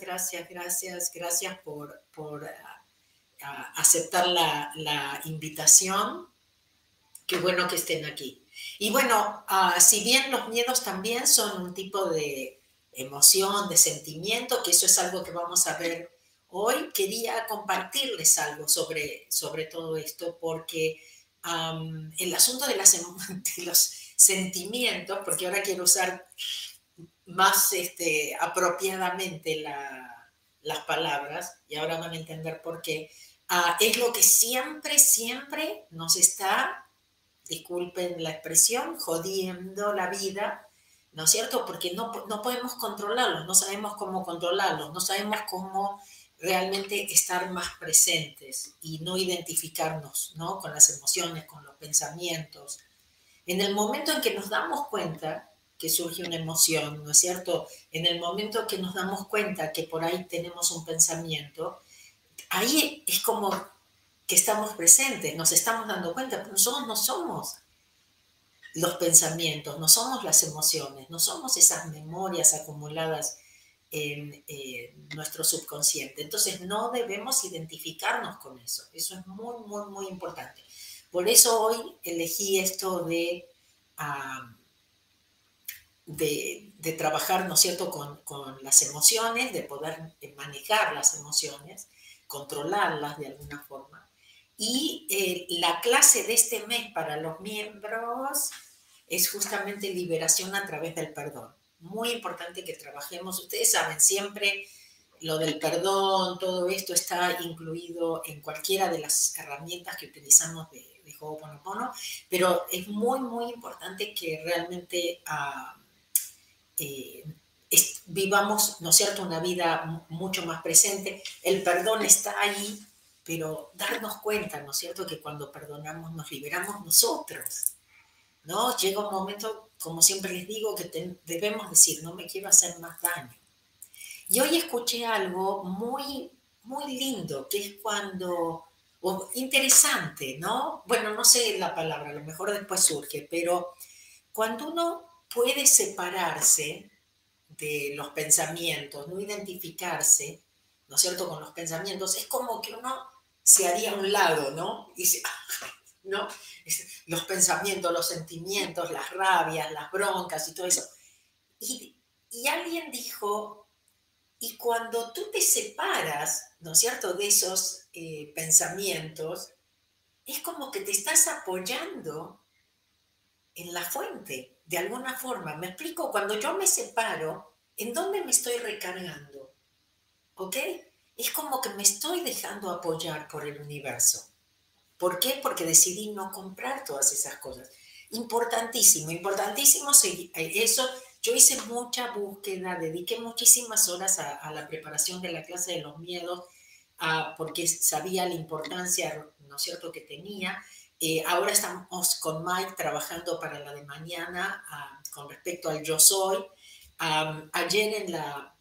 gracias, gracias, gracias por, por ah, aceptar la, la, invitación. Qué bueno que estén aquí. Y bueno, uh, si bien los miedos también son un tipo de emoción, de sentimiento, que eso es algo que vamos a ver hoy, quería compartirles algo sobre, sobre todo esto, porque el asunto las, de los sentimientos, porque ahora quiero usar más este, apropiadamente las palabras, y ahora van a entender por qué, ah, es lo que siempre, siempre nos está, disculpen la expresión, jodiendo la vida, ¿no es cierto? Porque no, no podemos controlarlos, no sabemos cómo controlarlos, no sabemos cómo realmente estar más presentes y no identificarnos ¿no? con las emociones, con los pensamientos. En el momento en que nos damos cuenta que surge una emoción, ¿no es cierto? En el momento que nos damos cuenta que por ahí tenemos un pensamiento, ahí es como que estamos presentes, nos estamos dando cuenta, pero nosotros no somos los pensamientos, no somos las emociones, no somos esas memorias acumuladas en nuestro subconsciente. Entonces no debemos identificarnos con eso. Eso es muy, muy, muy importante. Por eso hoy elegí esto de... Ah, de, trabajar, ¿no es cierto?, con, las emociones, de poder manejar las emociones, controlarlas de alguna forma. Y eh, la clase de este mes para los miembros es justamente liberación a través del perdón. Muy importante que trabajemos. Ustedes saben, siempre lo del perdón, todo esto está incluido en cualquiera de las herramientas que utilizamos de, de Ho'oponopono, pero es muy, muy importante que realmente... Ah, eh, vivamos, ¿no es cierto?, una vida mucho más presente. El perdón está ahí, pero darnos cuenta, ¿no es cierto?, que cuando perdonamos nos liberamos nosotros, ¿no? Llega un momento, como siempre les digo, que debemos decir, no me quiero hacer más daño. Y hoy escuché algo muy, muy lindo, que es cuando, o interesante, ¿no? Bueno, no sé la palabra, a lo mejor después surge, pero cuando uno puede separarse de los pensamientos, no identificarse, ¿no es cierto?, con los pensamientos, es como que uno se haría a un lado, ¿no? Dice, ¿no? Los pensamientos, los sentimientos, las rabias, las broncas y todo eso. Y, alguien dijo, y cuando tú te separas, ¿no es cierto?, de esos eh, pensamientos, es como que te estás apoyando en la fuente, de alguna forma. Me explico, cuando yo me separo, ¿en dónde me estoy recargando? ¿Ok? Es como que me estoy dejando apoyar por el universo. ¿Por qué? Porque decidí no comprar todas esas cosas. Importantísimo, importantísimo eh, eso. Yo hice mucha búsqueda, dediqué muchísimas horas a, la preparación de la clase de los miedos, porque sabía la importancia, ¿no es cierto?, que tenía eh, ahora estamos con Mike trabajando para la de mañana ah, con respecto al yo soy. ayer en, la,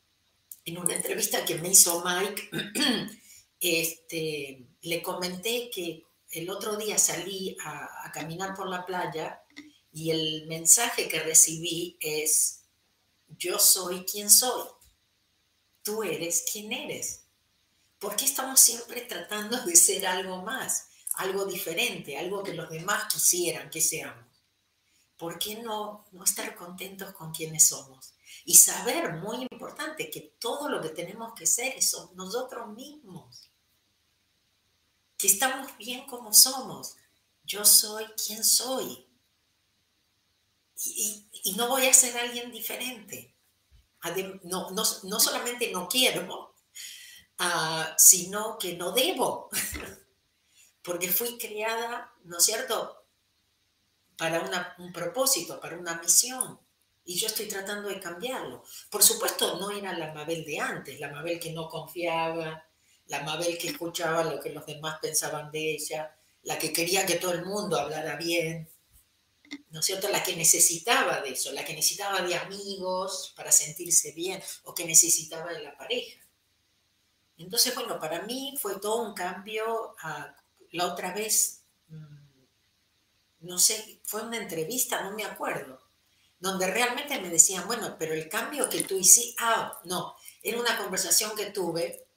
en una entrevista que me hizo Mike, este, le comenté que el otro día salí a, a caminar por la playa y el mensaje que recibí es, yo soy quien soy, tú eres quien eres. ¿Por qué estamos siempre tratando de ser algo más? Algo diferente, algo que los demás quisieran que seamos. ¿Por qué no, no estar contentos con quienes somos? Y saber, muy importante, que todo lo que tenemos que ser es nosotros mismos. Que estamos bien como somos. Yo soy quien soy. Y, no voy a ser alguien diferente. No, no, no solamente no quiero, ah, sino que no debo. porque fui criada, ¿no es cierto?, para un propósito, para una misión. Y yo estoy tratando de cambiarlo. Por supuesto, no era la Mabel de antes, la Mabel que no confiaba, la Mabel que escuchaba lo que los demás pensaban de ella, la que quería que todo el mundo hablara bien, ¿no es cierto? La que necesitaba de eso, la que necesitaba de amigos para sentirse bien o que necesitaba de la pareja. Entonces, bueno, para mí fue todo un cambio a la otra vez, mm, no sé, fue una entrevista, no me acuerdo, donde realmente me decían, bueno, pero el cambio que tú hiciste, ah, no, Era una conversación que tuve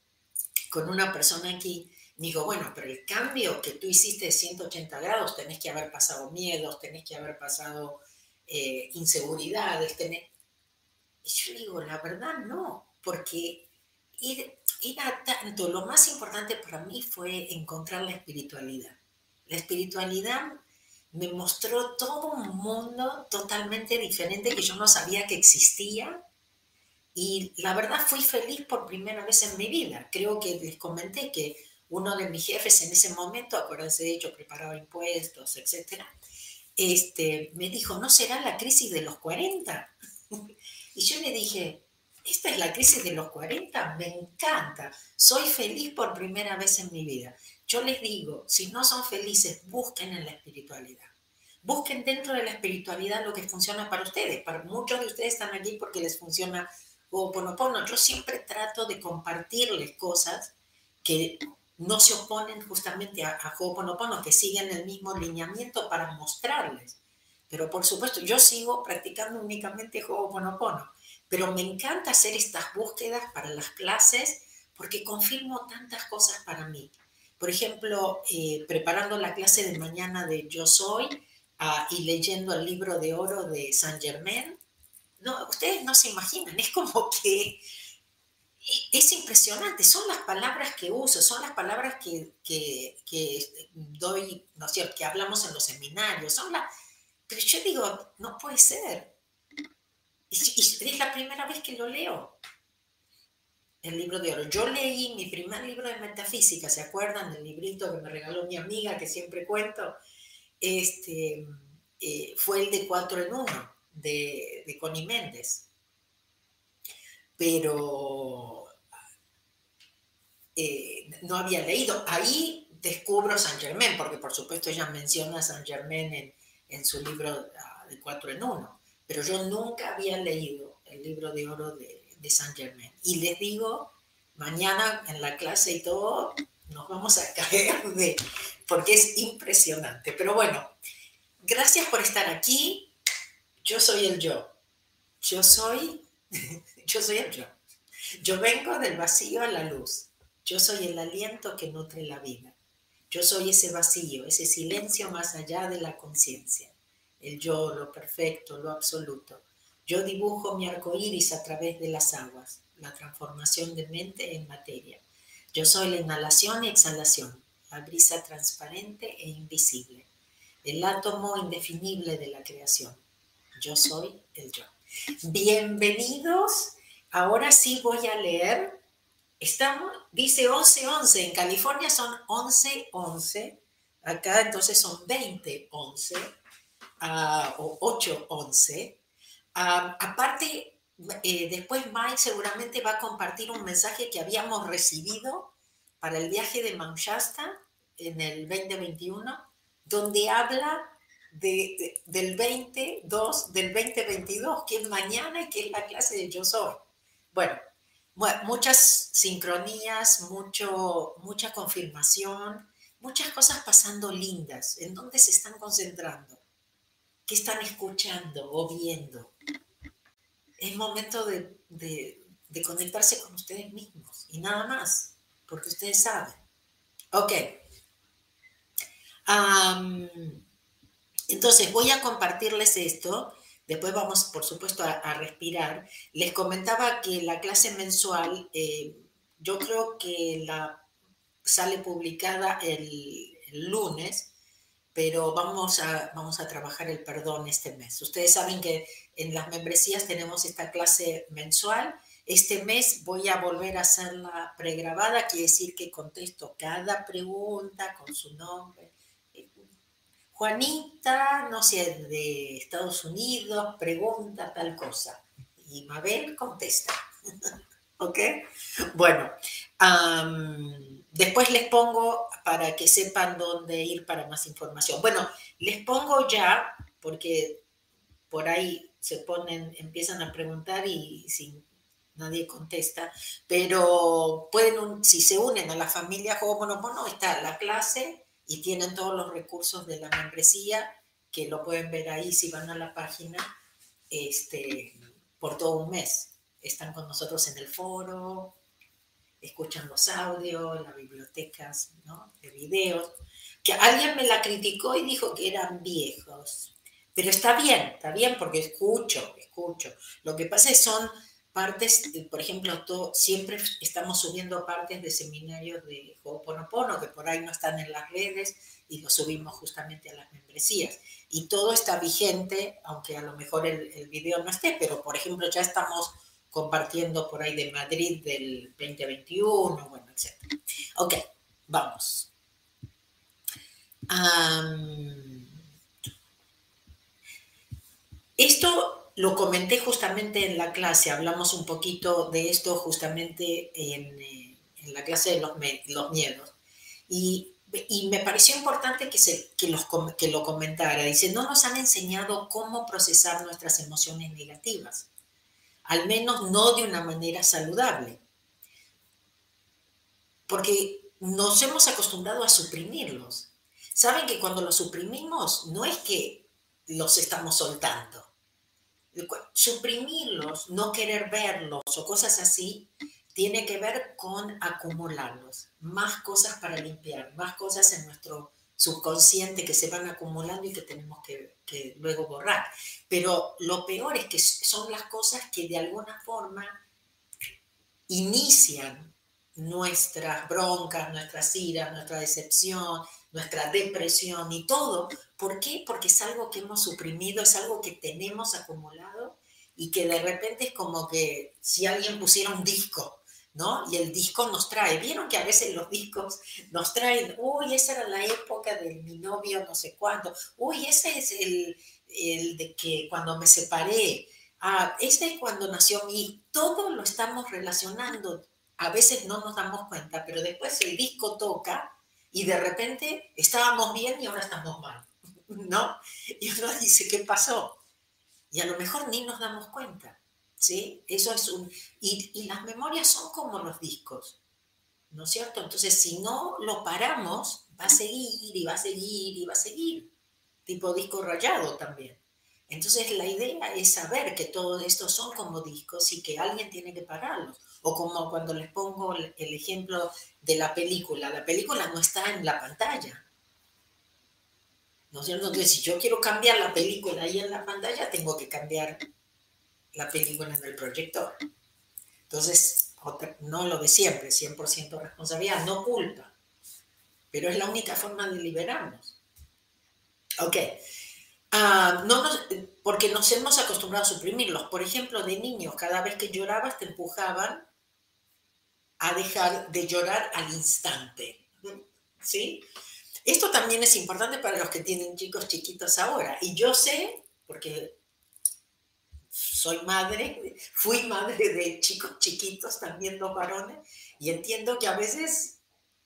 con una persona aquí. Me dijo, bueno, pero el cambio que tú hiciste de 180 grados, tenés que haber pasado miedos, tenés que haber pasado eh, inseguridades, tenés... Y yo digo, la verdad no, porque era tanto, lo más importante para mí fue encontrar la espiritualidad. La espiritualidad me mostró todo un mundo totalmente diferente que yo no sabía que existía. Y la verdad fui feliz por primera vez en mi vida. Creo que les comenté que uno de mis jefes en ese momento, acuérdense de hecho, preparaba impuestos, etcétera, este, me dijo, ¿no será la crisis de los 40? y yo le dije, esta es la crisis de los 40, me encanta, soy feliz por primera vez en mi vida. Yo les digo, si no son felices, busquen en la espiritualidad. Busquen dentro de la espiritualidad lo que funciona para ustedes. Para muchos de ustedes están aquí porque les funciona Ho'oponopono. Yo siempre trato de compartirles cosas que no se oponen justamente a, a Ho'oponopono, que siguen el mismo lineamiento para mostrarles. Pero por supuesto, yo sigo practicando únicamente Ho'oponopono. Pero me encanta hacer estas búsquedas para las clases porque confirmo tantas cosas para mí. Por ejemplo, eh, preparando la clase de mañana de Yo Soy ah, y leyendo el libro de oro de Saint Germain, no, ustedes no se imaginan, es como que es impresionante, son las palabras que uso, son las palabras que, que, que doy, no sé, que hablamos en los seminarios, son las... Pero yo digo, no puede ser. Y, es la primera vez que lo leo el libro de oro. Yo leí mi primer libro de metafísica, ¿se acuerdan del librito que me regaló mi amiga que siempre cuento? Este, eh, fue el de Cuatro en Uno, de, de Connie Méndez. Pero eh, no había leído. Ahí descubro San Germain, porque por supuesto ella menciona a San Germain en, en su libro ah, de Cuatro en Uno, pero yo nunca había leído el libro de oro de de Saint Germain. Y les digo, mañana en la clase y todo, nos vamos a caer de, porque es impresionante. Pero bueno, gracias por estar aquí. Yo soy el yo. Yo soy, yo soy el yo. Yo vengo del vacío a la luz. Yo soy el aliento que nutre la vida. Yo soy ese vacío, ese silencio más allá de la conciencia. El yo, lo perfecto, lo absoluto yo dibujo mi arco iris a través de las aguas, la transformación de mente en materia. Yo soy la inhalación y exhalación, la brisa transparente e invisible, el átomo indefinible de la creación. Yo soy el yo. Bienvenidos. Ahora sí voy a leer. Estamos, dice 11-11. En California son 11-11. Acá entonces son 20-11 uh, o 8-11 aparte, eh, después Mike seguramente va a compartir un mensaje que habíamos recibido para el viaje de Manchasta en el 2021, donde habla de, del 22, del 2022, que es mañana y que es la clase de Yo Soy. Bueno, muchas sincronías, mucho, mucha confirmación, muchas cosas pasando lindas. ¿En dónde se están concentrando? ¿Qué están escuchando o viendo? Es momento de, conectarse con ustedes mismos y nada más, porque ustedes saben. Ok. entonces voy a compartirles esto. Después vamos, por supuesto, a, respirar. Les comentaba que la clase mensual, eh, yo creo que la sale publicada el lunes pero vamos a, vamos a trabajar el perdón este mes. Ustedes saben que en las membresías tenemos esta clase mensual. Este mes voy a volver a hacerla pregrabada, quiere decir que contesto cada pregunta con su nombre. Juanita, no sé, de Estados Unidos, pregunta tal cosa. Y Mabel contesta. ¿Ok? Bueno, después les pongo para que sepan dónde ir para más información. Bueno, les pongo ya, porque por ahí se ponen, empiezan a preguntar y sin nadie contesta, pero pueden, si se unen a la familia Mono, está la clase y tienen todos los recursos de la membresía, que lo pueden ver ahí si van a la página, este, por todo un mes están con nosotros en el foro, escuchan los audios, las bibliotecas ¿no? de videos, que alguien me la criticó y dijo que eran viejos. Pero está bien, está bien porque escucho, escucho. Lo que pasa es son partes, por ejemplo, todo, siempre estamos subiendo partes de seminarios de Ho'oponopono que por ahí no están en las redes y lo subimos justamente a las membresías. Y todo está vigente, aunque a lo mejor el, el video no esté, pero por ejemplo ya estamos compartiendo por ahí de Madrid del 2021, bueno, etc. Ok, vamos. esto lo comenté justamente en la clase, hablamos un poquito de esto justamente en, eh, la clase de los, los miedos. Y, me pareció importante que, se, que, los, que lo comentara. Dice, no nos han enseñado cómo procesar nuestras emociones negativas al menos no de una manera saludable, porque nos hemos acostumbrado a suprimirlos. Saben que cuando los suprimimos no es que los estamos soltando. Suprimirlos, no querer verlos o cosas así, tiene que ver con acumularlos, más cosas para limpiar, más cosas en nuestro subconsciente que se van acumulando y que tenemos que, luego borrar. Pero lo peor es que son las cosas que de alguna forma inician nuestras broncas, nuestras iras, nuestra decepción, nuestra depresión y todo. ¿Por qué? Porque es algo que hemos suprimido, es algo que tenemos acumulado y que de repente es como que si alguien pusiera un disco ¿no? Y el disco nos trae, vieron que a veces los discos nos traen, uy, esa era la época de mi novio no sé cuándo, uy, ese es el, el de que cuando me separé, ah, ese es cuando nació mi, todo lo estamos relacionando, a veces no nos damos cuenta, pero después el disco toca y de repente estábamos bien y ahora estamos mal, ¿no? Y uno dice, ¿qué pasó? Y a lo mejor ni nos damos cuenta. ¿Sí? Eso es un... Y, las memorias son como los discos, ¿no es cierto? Entonces, si no lo paramos, va a seguir y va a seguir y va a seguir, tipo disco rayado también. Entonces, la idea es saber que todos estos son como discos y que alguien tiene que pararlos. O como cuando les pongo el ejemplo de la película, la película no está en la pantalla. ¿No es cierto? Entonces, si yo quiero cambiar la película ahí en la pantalla, tengo que cambiar la película en el proyector. Entonces, no lo de siempre, 100% responsabilidad, no culpa, pero es la única forma de liberarnos. Ok, ah, no porque nos hemos acostumbrado a suprimirlos. Por ejemplo, de niños, cada vez que llorabas te empujaban a dejar de llorar al instante. ¿Sí? Esto también es importante para los que tienen chicos chiquitos ahora. Y yo sé, porque soy madre, fui madre de chicos chiquitos, también dos varones, y entiendo que a veces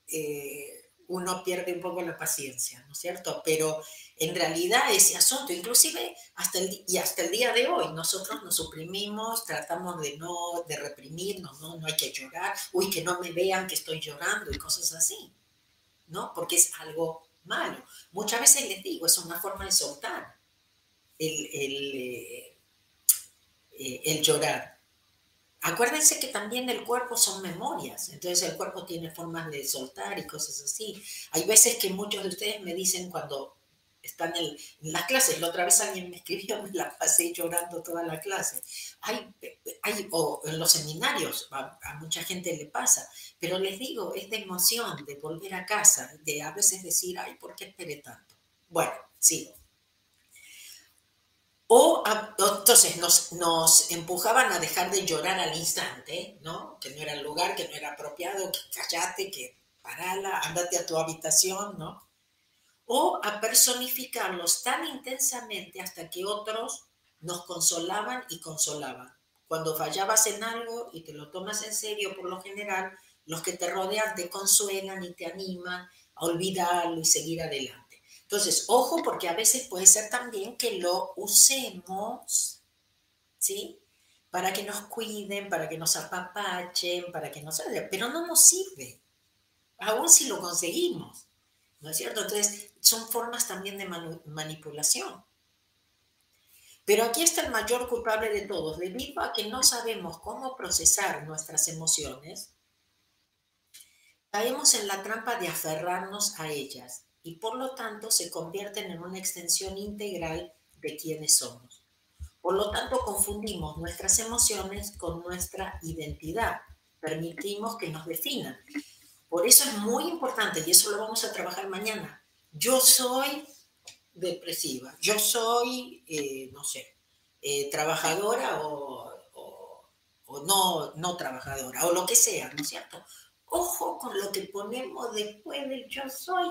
eh, uno pierde un poco la paciencia, ¿no es cierto? Pero en realidad ese asunto, inclusive hasta el, y hasta el día de hoy, nosotros nos suprimimos, tratamos de no, de reprimirnos, ¿no? No hay que llorar, uy, que no me vean que estoy llorando y cosas así, ¿no? Porque es algo malo. Muchas veces les digo, es una forma de soltar el, el eh, el llorar. Acuérdense que también el cuerpo son memorias, entonces el cuerpo tiene formas de soltar y cosas así. Hay veces que muchos de ustedes me dicen cuando están en, las clases, la otra vez alguien me escribió, me la pasé llorando toda la clase. Hay, hay, o en los seminarios, a, a, mucha gente le pasa, pero les digo, es de emoción, de volver a casa, de a veces decir, ay, ¿por qué esperé tanto? Bueno, sigo. O entonces nos, empujaban a dejar de llorar al instante, ¿no? Que no era el lugar, que no era apropiado, que callate, que parala, andate a tu habitación, ¿no? O a personificarlos tan intensamente hasta que otros nos consolaban y consolaban. Cuando fallabas en algo y te lo tomas en serio, por lo general, los que te rodean te consuelan y te animan a olvidarlo y seguir adelante. Entonces, ojo, porque a veces puede ser también que lo usemos, ¿sí? Para que nos cuiden, para que nos apapachen, para que nos... Pero no nos sirve, aún si lo conseguimos, ¿no es cierto? Entonces, son formas también de manipulación. Pero aquí está el mayor culpable de todos. Debido a que no sabemos cómo procesar nuestras emociones, caemos en la trampa de aferrarnos a ellas y por lo tanto se convierten en una extensión integral de quienes somos. Por lo tanto, confundimos nuestras emociones con nuestra identidad. Permitimos que nos definan. Por eso es muy importante, y eso lo vamos a trabajar mañana. Yo soy depresiva, yo soy, eh, no sé, eh, trabajadora o, o, no, no trabajadora, o lo que sea, ¿no es cierto? Ojo con lo que ponemos después del yo soy,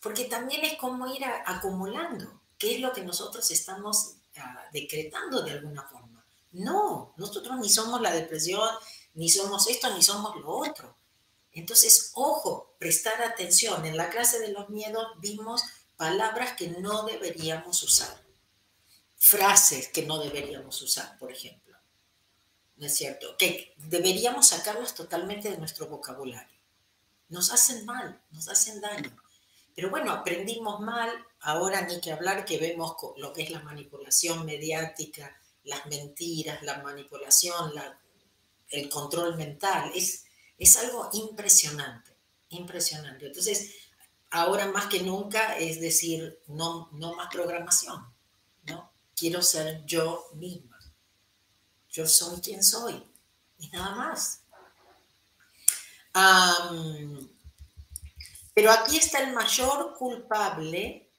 porque también es como ir acumulando, qué es lo que nosotros estamos ah, decretando de alguna forma. No, nosotros ni somos la depresión, ni somos esto, ni somos lo otro. Entonces, ojo, prestar atención. En la clase de los miedos vimos palabras que no deberíamos usar, frases que no deberíamos usar, por ejemplo. ¿No es cierto? Que deberíamos sacarlas totalmente de nuestro vocabulario. Nos hacen mal, nos hacen daño. Pero bueno, aprendimos mal, ahora ni que hablar que vemos lo que es la manipulación mediática, las mentiras, la manipulación, el control mental. Es, es algo impresionante, impresionante. Entonces, ahora más que nunca es decir, no, no más programación, ¿no? Quiero ser yo misma. Yo soy quien soy y nada más. Pero aquí está el mayor culpable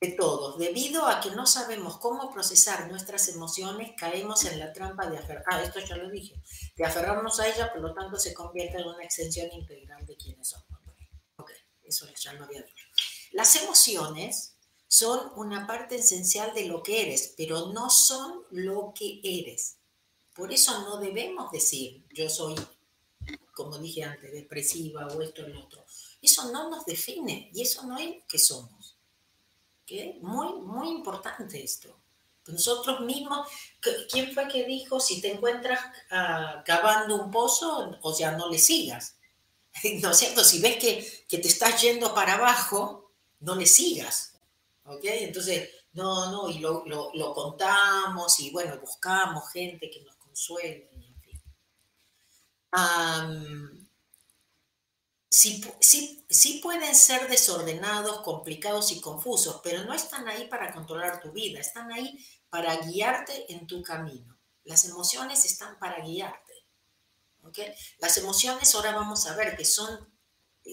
de todos. Debido a que no sabemos cómo procesar nuestras emociones, caemos en la trampa de aferrar, ah, esto ya lo dije, de aferrarnos a ella, por lo tanto se convierte en una extensión integral de quienes somos. Ok, eso ya lo había dicho. Las emociones son una parte esencial de lo que eres, pero no son lo que eres. Por eso no debemos decir, yo soy, como dije antes, depresiva o esto o lo otro. Eso no nos define y eso no es que somos. ¿Qué? Muy, muy importante esto. Nosotros mismos, ¿quién fue que dijo, si te encuentras ah, cavando un pozo, o sea, no le sigas? ¿No es cierto? Si ves que, que te estás yendo para abajo, no le sigas ¿ok? Entonces, no, no, y lo, lo, contamos y bueno, buscamos gente que nos consuele, fin. sí, sí, sí, pueden ser desordenados, complicados y confusos, pero no están ahí para controlar tu vida, están ahí para guiarte en tu camino. Las emociones están para guiarte. ¿ok? Las emociones ahora vamos a ver que son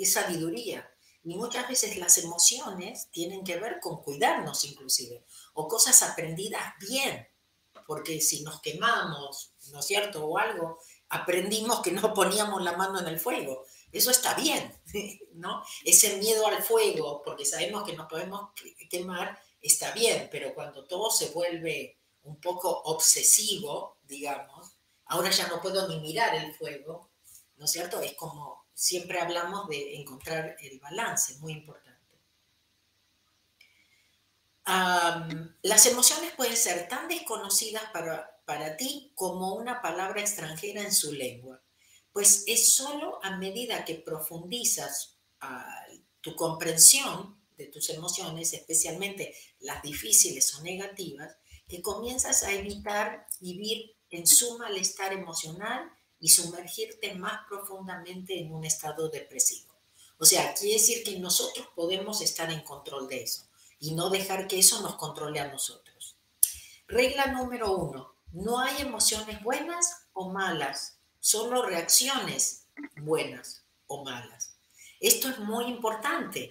sabiduría, y muchas veces las emociones tienen que ver con cuidarnos inclusive, o cosas aprendidas bien, porque si nos quemamos, ¿no es cierto? O algo, aprendimos que no poníamos la mano en el fuego. Eso está bien, ¿no? Ese miedo al fuego, porque sabemos que nos podemos quemar, está bien, pero cuando todo se vuelve un poco obsesivo, digamos, ahora ya no puedo ni mirar el fuego, ¿no es cierto? Es como siempre hablamos de encontrar el balance, muy importante. las emociones pueden ser tan desconocidas para, para ti como una palabra extranjera en su lengua, pues es solo a medida que profundizas tu comprensión de tus emociones, especialmente las difíciles o negativas, que comienzas a evitar vivir en su malestar emocional y sumergirte más profundamente en un estado depresivo. O sea, quiere decir que nosotros podemos estar en control de eso y no dejar que eso nos controle a nosotros. Regla número uno, no hay emociones buenas o malas, solo reacciones buenas o malas. Esto es muy importante,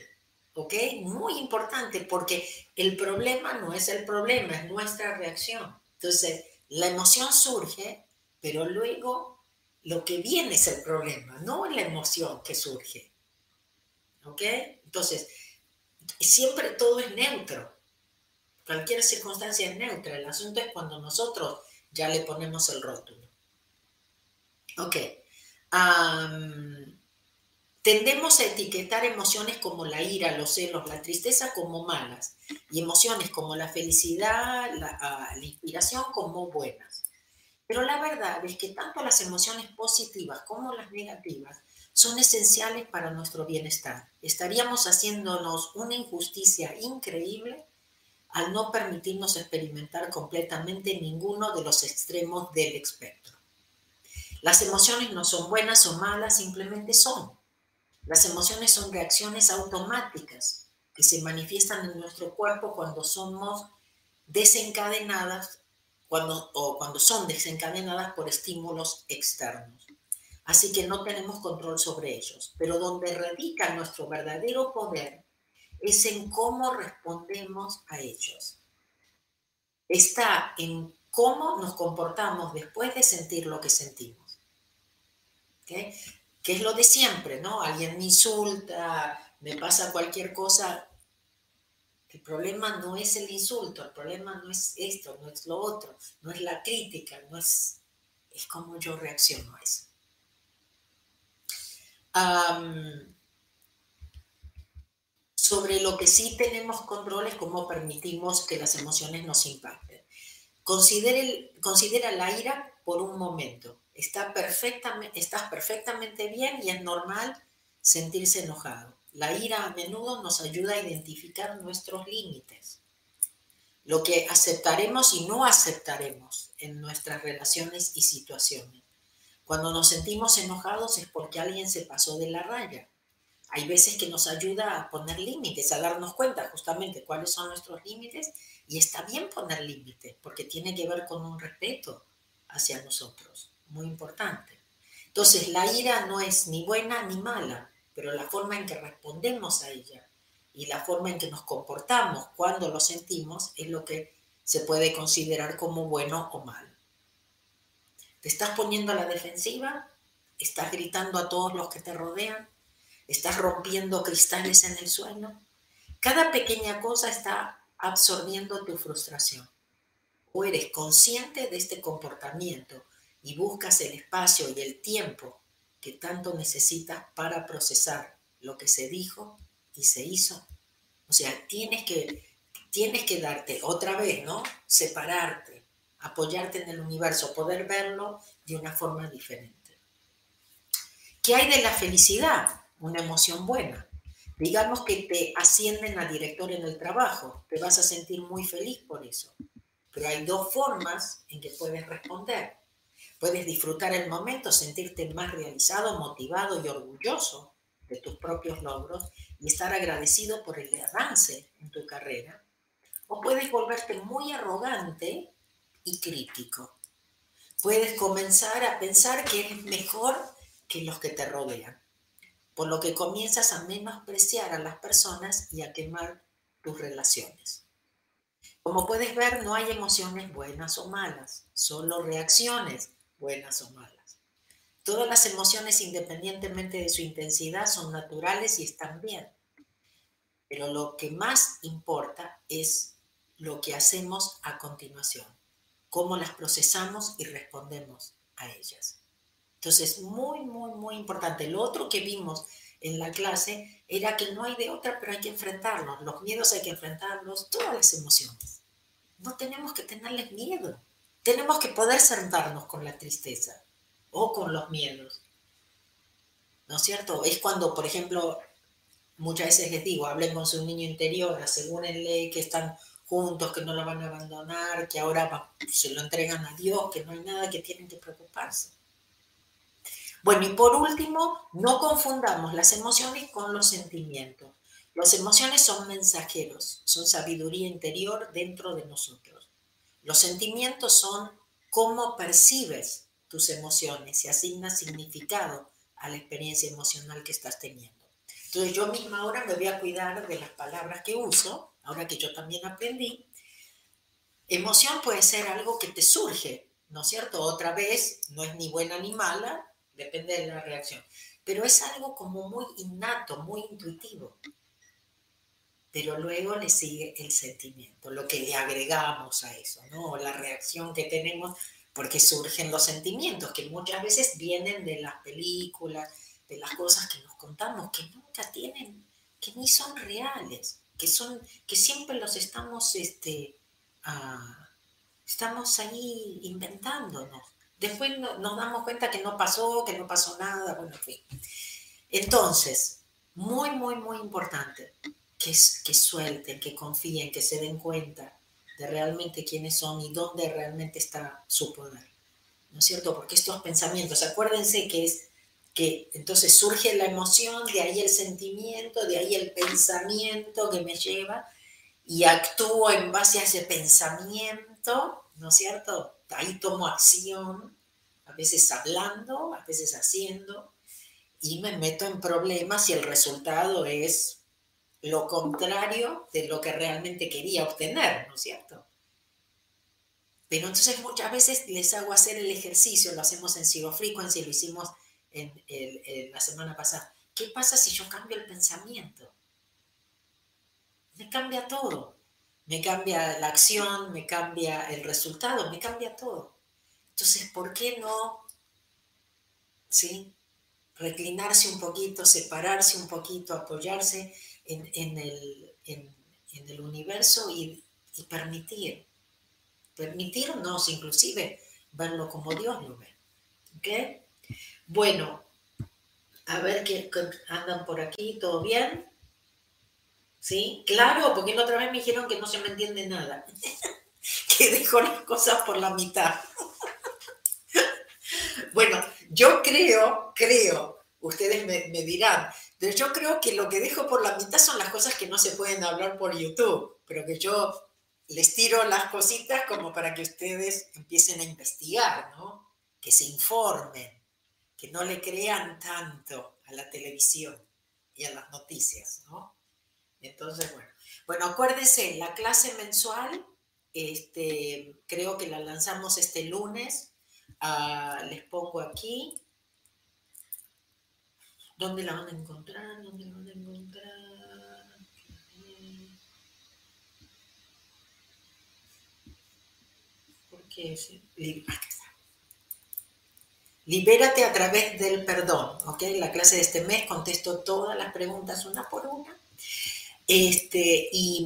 ¿ok? Muy importante porque el problema no es el problema, es nuestra reacción. Entonces, la emoción surge, pero luego lo que viene es el problema, no la emoción que surge. ¿Ok? Entonces, siempre todo es neutro. Cualquier circunstancia es neutra. El asunto es cuando nosotros ya le ponemos el rótulo. Ok. tendemos a etiquetar emociones como la ira, los celos, la tristeza como malas y emociones como la felicidad, la ah, inspiración como buenas. Pero la verdad es que tanto las emociones positivas como las negativas son esenciales para nuestro bienestar. Estaríamos haciéndonos una injusticia increíble al no permitirnos experimentar completamente ninguno de los extremos del espectro. Las emociones no son buenas o malas, simplemente son. Las emociones son reacciones automáticas que se manifiestan en nuestro cuerpo cuando somos desencadenadas cuando, o cuando son desencadenadas por estímulos externos. Así que no tenemos control sobre ellos. Pero donde radica nuestro verdadero poder es en cómo respondemos a ellos. Está en cómo nos comportamos después de sentir lo que sentimos. Que es lo de siempre, ¿no? Alguien me insulta, me pasa cualquier cosa. El problema no es el insulto, el problema no es esto, no es lo otro, no es la crítica, no es, es cómo yo reacciono a eso sobre lo que sí tenemos control es cómo permitimos que las emociones nos impacten. considera la ira por un momento. Está perfectamente, estás perfectamente bien y es normal sentirse enojado. La ira a menudo nos ayuda a identificar nuestros límites, lo que aceptaremos y no aceptaremos en nuestras relaciones y situaciones. Cuando nos sentimos enojados es porque alguien se pasó de la raya hay veces que nos ayuda a poner límites, a darnos cuenta justamente cuáles son nuestros límites y está bien poner límites porque tiene que ver con un respeto hacia nosotros, muy importante. Entonces, la ira no es ni buena ni mala, pero la forma en que respondemos a ella y la forma en que nos comportamos cuando lo sentimos es lo que se puede considerar como bueno o malo. ¿Te estás poniendo a la defensiva? ¿Estás gritando a todos los que te rodean? Estás rompiendo cristales en el suelo. Cada pequeña cosa está absorbiendo tu frustración. O eres consciente de este comportamiento y buscas el espacio y el tiempo que tanto necesitas para procesar lo que se dijo y se hizo. O sea, tienes que, tienes que darte otra vez, ¿no? Separarte, apoyarte en el universo, poder verlo de una forma diferente. ¿Qué hay de la felicidad? Una emoción buena. Digamos que te ascienden a director en el trabajo, te vas a sentir muy feliz por eso. Pero hay dos formas en que puedes responder. Puedes disfrutar el momento, sentirte más realizado, motivado y orgulloso de tus propios logros y estar agradecido por el avance en tu carrera. O puedes volverte muy arrogante y crítico. Puedes comenzar a pensar que eres mejor que los que te rodean por lo que comienzas a menospreciar a las personas y a quemar tus relaciones. Como puedes ver, no hay emociones buenas o malas, solo reacciones buenas o malas. Todas las emociones, independientemente de su intensidad, son naturales y están bien. Pero lo que más importa es lo que hacemos a continuación, cómo las procesamos y respondemos a ellas. Entonces, muy, muy, muy importante. Lo otro que vimos en la clase era que no hay de otra, pero hay que enfrentarlos. Los miedos hay que enfrentarlos, todas las emociones. No tenemos que tenerles miedo. Tenemos que poder sentarnos con la tristeza o con los miedos. ¿No es cierto? Es cuando, por ejemplo, muchas veces les digo, hablen con su niño interior, asegúrenle que están juntos, que no lo van a abandonar, que ahora se lo entregan a Dios, que no hay nada que tienen que preocuparse. Bueno, y por último, no confundamos las emociones con los sentimientos. Las emociones son mensajeros, son sabiduría interior dentro de nosotros. Los sentimientos son cómo percibes tus emociones y asignas significado a la experiencia emocional que estás teniendo. Entonces yo misma ahora me voy a cuidar de las palabras que uso, ahora que yo también aprendí. Emoción puede ser algo que te surge, ¿no es cierto? Otra vez, no es ni buena ni mala, depende de la reacción. Pero es algo como muy innato, muy intuitivo. Pero luego le sigue el sentimiento, lo que le agregamos a eso, ¿no? La reacción que tenemos, porque surgen los sentimientos, que muchas veces vienen de las películas, de las cosas que nos contamos, que nunca tienen, que ni son reales, que son, que siempre los estamos, este, ah, estamos ahí inventándonos. Después nos damos cuenta que no pasó, que no pasó nada, bueno, en. Entonces, muy, muy, muy importante. que, que suelten, que confíen, que se den cuenta de realmente quiénes son y dónde realmente está su poder. ¿No es cierto? Porque estos pensamientos, acuérdense que es que entonces surge la emoción, de ahí el sentimiento, de ahí el pensamiento que me lleva y actúo en base a ese pensamiento, ¿no es cierto? Ahí tomo acción, a veces hablando, a veces haciendo, y me meto en problemas y el resultado es lo contrario de lo que realmente quería obtener, ¿no es cierto? Pero entonces muchas veces les hago hacer el ejercicio, lo hacemos en Zero Frequency, lo hicimos en, la semana pasada. ¿Qué pasa si yo cambio el pensamiento? Me cambia todo. Me cambia la acción, me cambia el resultado, me cambia todo. Entonces, ¿por qué no? ¿Sí? Reclinarse un poquito, separarse un poquito, apoyarse en, el, universo y, permitir. Permitirnos inclusive verlo como Dios lo ve. Bueno, a ver qué andan por aquí, ¿todo bien? ¿Sí? Claro, porque la otra vez me dijeron que no se me entiende nada, que dejo las cosas por la mitad. bueno, yo creo, creo, ustedes me, me dirán, pero yo creo que lo que dejo por la mitad son las cosas que no se pueden hablar por YouTube, pero que yo les tiro las cositas como para que ustedes empiecen a investigar, ¿no? Que se informen que no le crean tanto a la televisión y a las noticias, ¿no? Entonces, bueno. Bueno, acuérdense, la clase mensual, este, creo que la lanzamos este lunes. Ah, les pongo aquí. ¿Dónde la van a encontrar? ¿Dónde la van a encontrar? ¿Por qué? Libérate a través del perdón, ¿ok? La clase de este mes contesto todas las preguntas una por una. Este, y,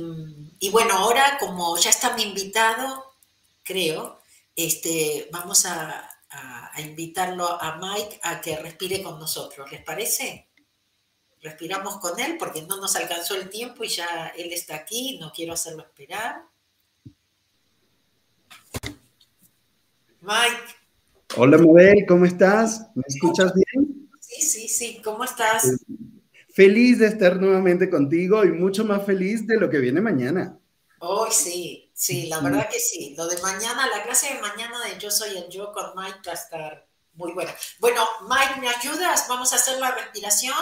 bueno, ahora como ya está mi invitado, creo, este, vamos a, invitarlo a Mike a que respire con nosotros. ¿Les parece? Respiramos con él porque no nos alcanzó el tiempo y ya él está aquí, no quiero hacerlo esperar. Mike. Hola Mabel, ¿cómo estás? ¿Me escuchas bien? Sí, sí, sí, ¿cómo estás? Feliz de estar nuevamente contigo y mucho más feliz de lo que viene mañana. Hoy sí, sí, la verdad que sí. Lo de mañana, la clase de mañana de Yo Soy el Yo con Mike va a estar muy buena. Bueno, Mike, ¿me ayudas? ¿Vamos a hacer la respiración?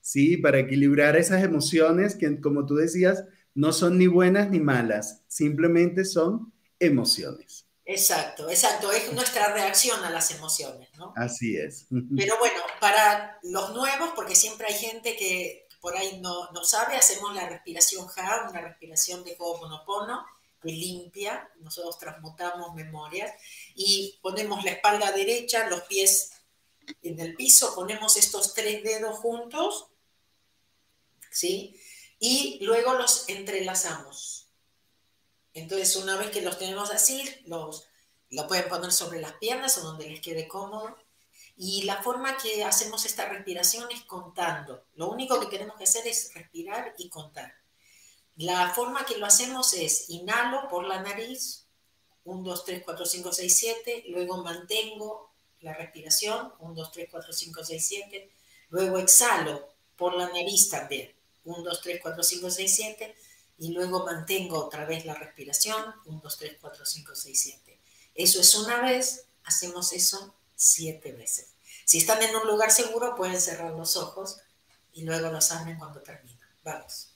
Sí, para equilibrar esas emociones que, como tú decías, no son ni buenas ni malas, simplemente son emociones. Exacto, exacto, es nuestra reacción a las emociones, ¿no? Así es. Pero bueno, para los nuevos, porque siempre hay gente que por ahí no, no sabe, hacemos la respiración HA, una respiración de Ho'oponopono, que limpia, nosotros transmutamos memorias y ponemos la espalda derecha, los pies en el piso, ponemos estos tres dedos juntos, ¿sí? Y luego los entrelazamos. Entonces, una vez que los tenemos así, los, lo pueden poner sobre las piernas o donde les quede cómodo. Y la forma que hacemos esta respiración es contando. Lo único que tenemos que hacer es respirar y contar. La forma que lo hacemos es inhalo por la nariz, 1, 2, 3, 4, 5, 6, 7, luego mantengo la respiración, 1, 2, 3, 4, 5, 6, 7, luego exhalo por la nariz también, 1, 2, 3, 4, 5, 6, 7, y luego mantengo otra vez la respiración, 1, 2, 3, 4, 5, 6, 7. Eso es una vez, hacemos eso siete veces. Si están en un lugar seguro, pueden cerrar los ojos y luego los abren cuando terminan. Vamos.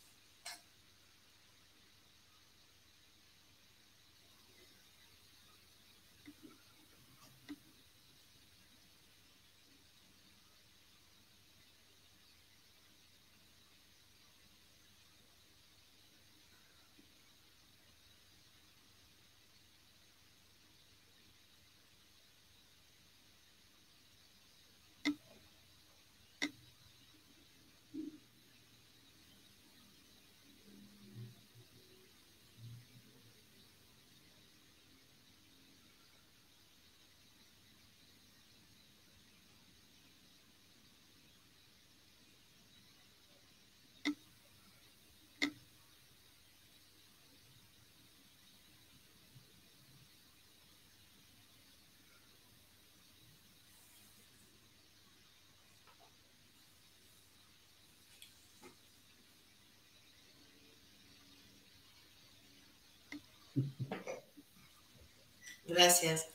Gracias.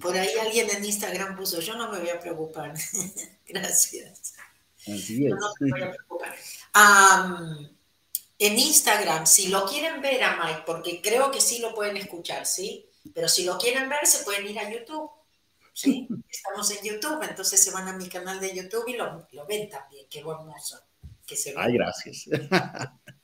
Por ahí alguien en Instagram puso, yo no me voy a preocupar. Gracias. Así es. Yo no me voy a preocupar. en Instagram, si lo quieren ver a Mike, porque creo que sí lo pueden escuchar, ¿sí? Pero si lo quieren ver, se pueden ir a YouTube. ¿sí? Estamos en YouTube, entonces se van a mi canal de YouTube y lo, lo ven también. Qué hermoso que se ve. Ay, gracias.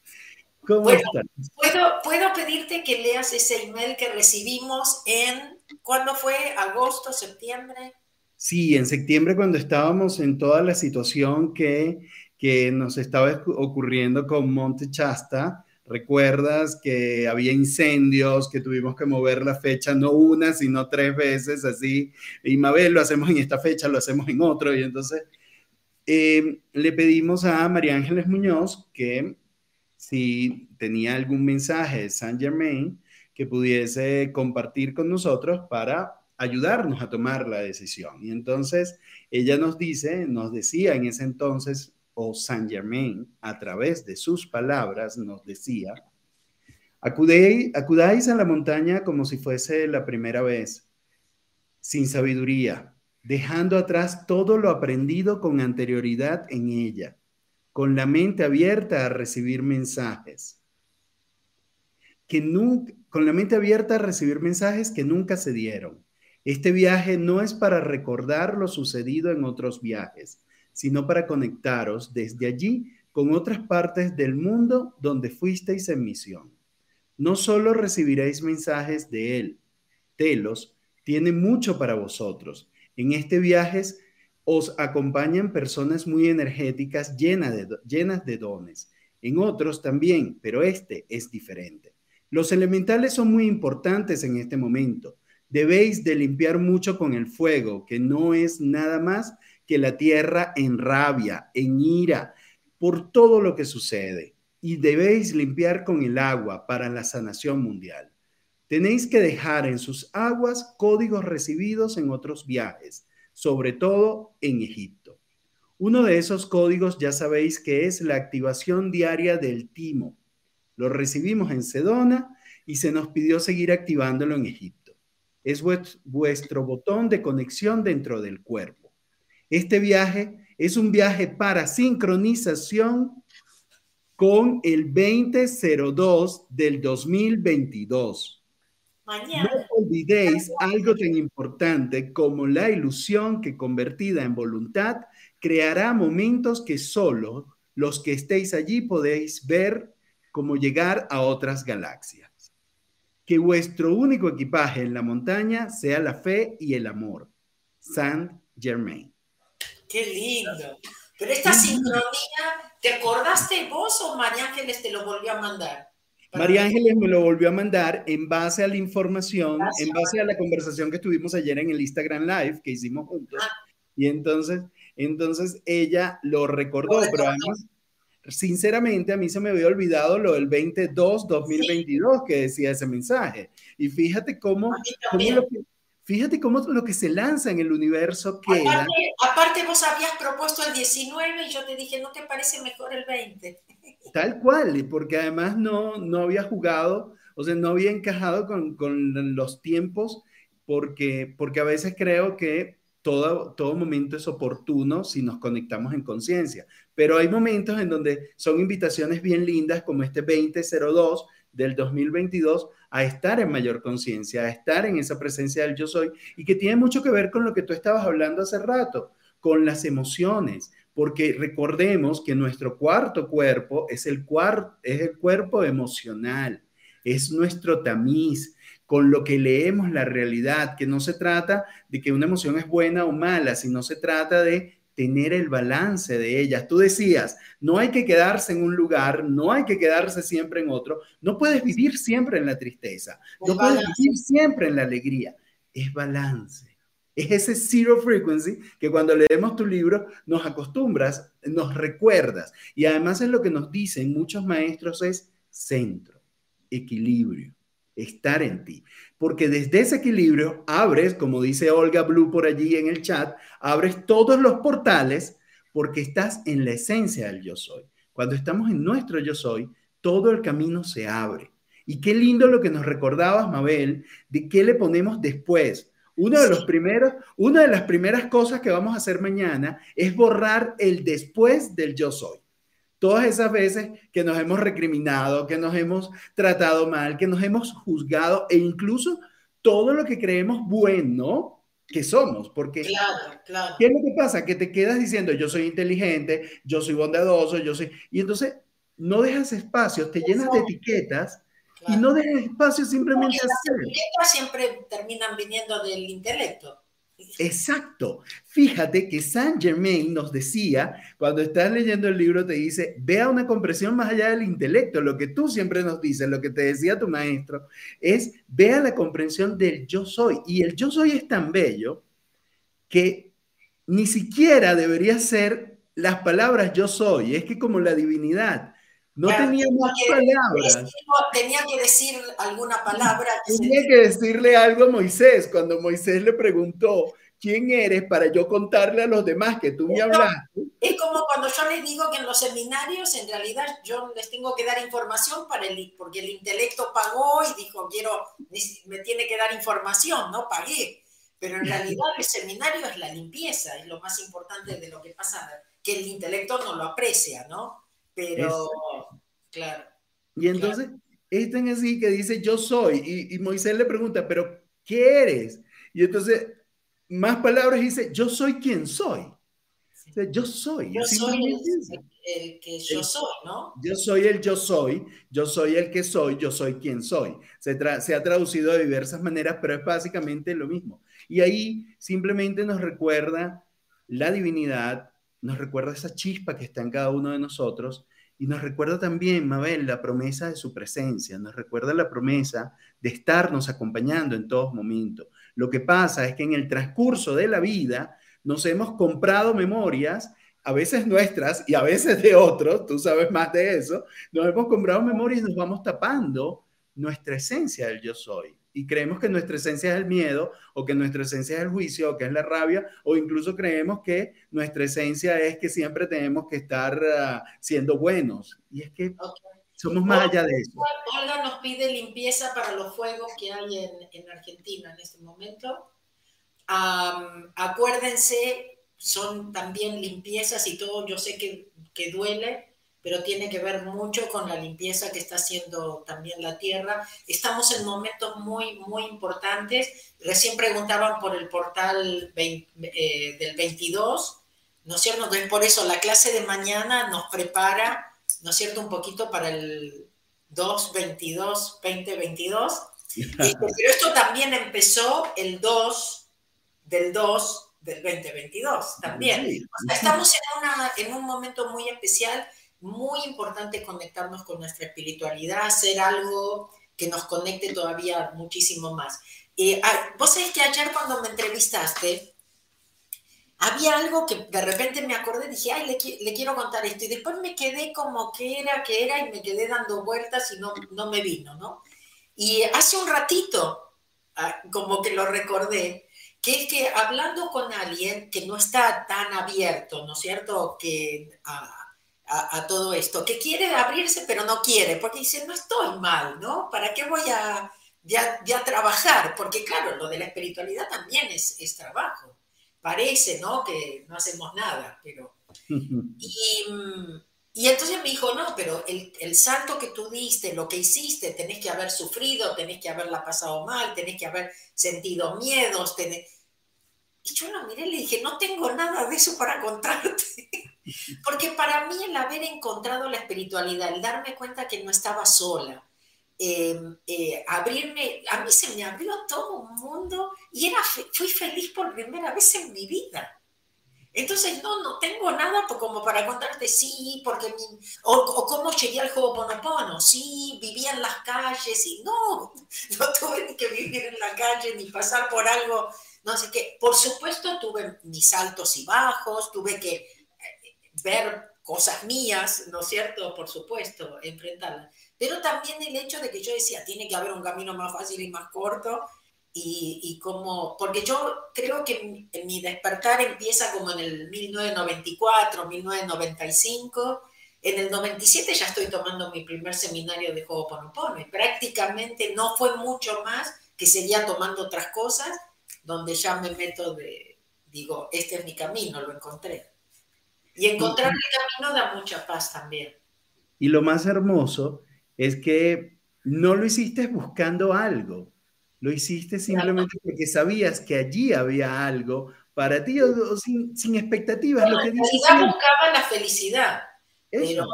¿Cómo Bueno, estás? ¿puedo, puedo pedirte que leas ese email que recibimos en, ¿cuándo fue? ¿Agosto, septiembre? Sí, en septiembre cuando estábamos en toda la situación que, que nos estaba ocurriendo con Monte Chasta, recuerdas que había incendios, que tuvimos que mover la fecha no una, sino tres veces, así, y Mabel, lo hacemos en esta fecha, lo hacemos en otro, y entonces eh, le pedimos a María Ángeles Muñoz que si tenía algún mensaje de Saint Germain que pudiese compartir con nosotros para ayudarnos a tomar la decisión. Y entonces ella nos dice, nos decía en ese entonces, o Saint Germain, a través de sus palabras, nos decía, acudéis, acudáis a la montaña como si fuese la primera vez, sin sabiduría, dejando atrás todo lo aprendido con anterioridad en ella con la mente abierta a recibir mensajes. Que nunca, con la mente abierta a recibir mensajes que nunca se dieron. Este viaje no es para recordar lo sucedido en otros viajes, sino para conectaros desde allí con otras partes del mundo donde fuisteis en misión. No solo recibiréis mensajes de Él, Telos tiene mucho para vosotros. En este viaje os acompañan personas muy energéticas llenas de, dones. En otros también, pero este es diferente. Los elementales son muy importantes en este momento. Debéis de limpiar mucho con el fuego, que no es nada más que la tierra en rabia, en ira, por todo lo que sucede. Y debéis limpiar con el agua para la sanación mundial. Tenéis que dejar en sus aguas códigos recibidos en otros viajes sobre todo en Egipto. Uno de esos códigos ya sabéis que es la activación diaria del timo. Lo recibimos en Sedona y se nos pidió seguir activándolo en Egipto. Es vuestro botón de conexión dentro del cuerpo. Este viaje es un viaje para sincronización con el 2002 del 2022 Mañana. no olvidéis algo tan importante como la ilusión que convertida en voluntad creará momentos que solo los que estéis allí podéis ver como llegar a otras galaxias. Que vuestro único equipaje en la montaña sea la fe y el amor. Saint Germain. Qué lindo. Pero esta sincronía, ¿te acordaste vos o María Ángeles te lo volvió a mandar? María Ángeles me lo volvió a mandar en base a la información, en base a la conversación que estuvimos ayer en el Instagram Live que hicimos juntos. Ah. Y entonces, entonces ella lo recordó, pero además, sinceramente, a mí se me había olvidado lo del 22-2022 que decía ese mensaje. Y fíjate cómo, cómo lo que, fíjate cómo lo que se lanza en el universo queda. Aparte, aparte vos habías propuesto el 19 y yo te dije, ¿no te parece mejor el 20? Tal cual, porque además no, no había jugado, o sea, no había encajado con, con los tiempos, porque, porque a veces creo que todo, todo momento es oportuno si nos conectamos en conciencia, pero hay momentos en donde son invitaciones bien lindas como este 2002 del 2022 a estar en mayor conciencia, a estar en esa presencia del yo soy y que tiene mucho que ver con lo que tú estabas hablando hace rato, con las emociones, porque recordemos que nuestro cuarto cuerpo es el, es el cuerpo emocional, es nuestro tamiz, con lo que leemos la realidad, que no se trata de que una emoción es buena o mala, sino se trata de tener el balance de ellas. Tú decías, no hay que quedarse en un lugar, no hay que quedarse siempre en otro, no puedes vivir siempre en la tristeza, no puedes vivir siempre en la alegría, es balance. Es ese zero frequency que cuando leemos tu libro nos acostumbras, nos recuerdas. Y además es lo que nos dicen muchos maestros es centro, equilibrio, estar en ti. Porque desde ese equilibrio abres, como dice Olga Blue por allí en el chat, abres todos los portales porque estás en la esencia del yo soy. Cuando estamos en nuestro yo soy, todo el camino se abre. Y qué lindo lo que nos recordabas, Mabel, de qué le ponemos después. Uno de los primeros, una de las primeras cosas que vamos a hacer mañana es borrar el después del yo soy. Todas esas veces que nos hemos recriminado, que nos hemos tratado mal, que nos hemos juzgado e incluso todo lo que creemos bueno que somos, porque claro, claro. ¿qué es lo que pasa? Que te quedas diciendo yo soy inteligente, yo soy bondadoso, yo soy... Y entonces no dejas espacio, te llenas de etiquetas y no dejas espacio simplemente a hacer. Las etiquetas siempre terminan viniendo del intelecto. Exacto. Fíjate que Saint Germain nos decía, cuando estás leyendo el libro, te dice, vea una comprensión más allá del intelecto. Lo que tú siempre nos dices, lo que te decía tu maestro, es vea la comprensión del yo soy. Y el yo soy es tan bello que ni siquiera debería ser las palabras yo soy. Es que como la divinidad no tenía más palabras. Tenía que decir alguna palabra. tenía que decirle algo a Moisés cuando Moisés le preguntó, ¿quién eres para yo contarle a los demás que tú me hablaste? Es como cuando yo les digo que en los seminarios en realidad yo les tengo que dar información para el, porque el intelecto pagó y dijo, quiero, me tiene que dar información, no pagué. Pero en realidad el seminario es la limpieza, es lo más importante de lo que pasa, que el intelecto no lo aprecia, ¿no? Pero, claro. Y entonces, es tan así que dice, yo soy. Y, Moisés le pregunta, pero ¿qué eres? Y entonces, más palabras dice, yo soy quien soy. yo soy. Yo soy el, que yo soy, ¿no? Yo soy el yo soy, yo soy el que soy, yo soy quien soy. Se, se ha traducido de diversas maneras, pero es básicamente lo mismo. Y ahí simplemente nos recuerda la divinidad, nos recuerda esa chispa que está en cada uno de nosotros y nos recuerda también, Mabel, la promesa de su presencia, nos recuerda la promesa de estarnos acompañando en todos momentos. Lo que pasa es que en el transcurso de la vida nos hemos comprado memorias, a veces nuestras y a veces de otros, tú sabes más de eso, nos hemos comprado memorias y nos vamos tapando nuestra esencia del yo soy y creemos que nuestra esencia es el miedo o que nuestra esencia es el juicio o que es la rabia o incluso creemos que nuestra esencia es que siempre tenemos que estar ah, siendo buenos. Y es que somos más allá de eso. Olga nos pide limpieza para los fuegos que hay en, en Argentina en este momento. acuérdense, son también limpiezas y todo, yo sé que, que duele, pero tiene que ver mucho con la limpieza que está haciendo también la tierra. Estamos en momentos muy, muy importantes. Recién preguntaban por el portal eh, del 22, ¿no es cierto? Entonces, por eso la clase de mañana nos prepara, ¿no es cierto?, un poquito para el 222, 2022. Este, pero esto también empezó el 2 del 2 del 2022 también. estamos en, una, en un momento muy especial muy importante conectarnos con nuestra espiritualidad, hacer algo que nos conecte todavía muchísimo más. Eh, vos sabés que ayer cuando me entrevistaste, había algo que de repente me acordé, dije, ay, le, quiero contar esto. Y después me quedé como que era, que era, y me quedé dando vueltas y no, no me vino, ¿no? Y hace un ratito, ah, como que lo recordé, que es que hablando con alguien que no está tan abierto, ¿no es cierto? Que ah, a, todo esto, que quiere abrirse pero no quiere, porque dice, no estoy mal, ¿no? ¿Para qué voy a ya, trabajar? Porque claro, lo de la espiritualidad también es, es trabajo. Parece, ¿no? Que no hacemos nada, pero... Y, y entonces me dijo, no, pero el, el, salto que tú diste, lo que hiciste, tenés que haber sufrido, tenés que haberla pasado mal, tenés que haber sentido miedos, tenés... Y yo lo miré y le dije, no tengo nada de eso para contarte. Porque para mí el haber encontrado la espiritualidad, el darme cuenta que no estaba sola, em, eh, abrirme, a mí se me abrió todo un mundo y era, fui feliz por primera vez en mi vida. Entonces, no, no tengo nada como para contarte, sí, porque o, o, cómo llegué al juego Ponopono, sí, vivía en las calles y no, no tuve ni que vivir en la calle ni pasar por algo, no sé qué. Por supuesto, tuve mis altos y bajos, tuve que ver cosas mías, ¿no es cierto? Por supuesto, enfrentarlas. Pero también el hecho de que yo decía, tiene que haber un camino más fácil y más corto, y, y como, porque yo creo que mi despertar empieza como en el 1994, 1995, En el 97 ya estoy tomando mi primer seminario de Ho'oponopono y prácticamente no fue mucho más que seguía tomando otras cosas donde ya me meto de, digo, este es mi camino, lo encontré. Y encontrar el camino da mucha paz también. Y lo más hermoso es que no lo hiciste buscando algo, lo hiciste simplemente porque sabías que allí había algo para ti o, sin, sin, expectativas. lo que en realidad buscaba la felicidad, pero,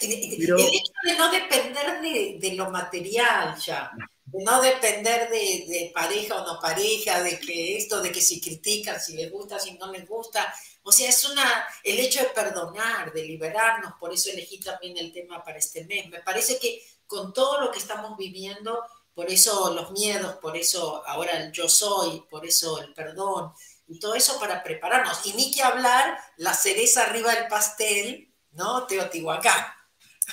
el hecho de no depender de, de lo material ya, de no depender de, de, pareja o no pareja, de que esto, de que si critican, si les gusta, si no les gusta. O sea, es una, el hecho de perdonar, de liberarnos, por eso elegí también el tema para este mes. Me parece que con todo lo que estamos viviendo, por eso los miedos, por eso ahora el yo soy, por eso el perdón, y todo eso para prepararnos. Y ni que hablar la cereza arriba del pastel, ¿no? Teotihuacán.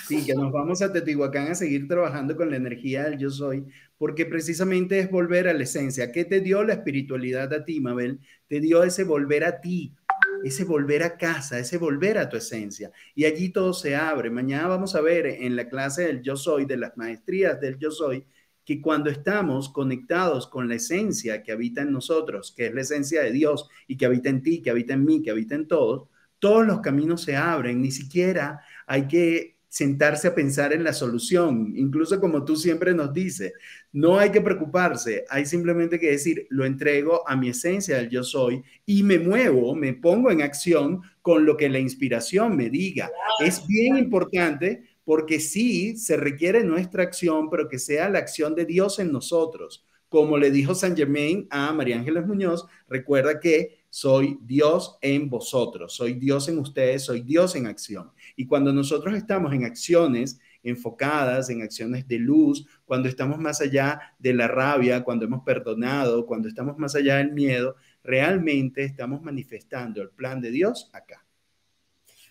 Sí, que nos vamos a Teotihuacán a seguir trabajando con la energía del yo soy, porque precisamente es volver a la esencia. ¿Qué te dio la espiritualidad a ti, Mabel? Te dio ese volver a ti, ese volver a casa, ese volver a tu esencia. Y allí todo se abre. Mañana vamos a ver en la clase del yo soy, de las maestrías del yo soy, que cuando estamos conectados con la esencia que habita en nosotros, que es la esencia de Dios y que habita en ti, que habita en mí, que habita en todos, todos los caminos se abren, ni siquiera hay que sentarse a pensar en la solución, incluso como tú siempre nos dices, no hay que preocuparse, hay simplemente que decir, lo entrego a mi esencia del yo soy y me muevo, me pongo en acción con lo que la inspiración me diga. Es bien importante porque sí se requiere nuestra acción, pero que sea la acción de Dios en nosotros. Como le dijo San Germain a María Ángeles Muñoz, recuerda que soy Dios en vosotros, soy Dios en ustedes, soy Dios en acción. Y cuando nosotros estamos en acciones enfocadas, en acciones de luz, cuando estamos más allá de la rabia, cuando hemos perdonado, cuando estamos más allá del miedo, realmente estamos manifestando el plan de Dios acá.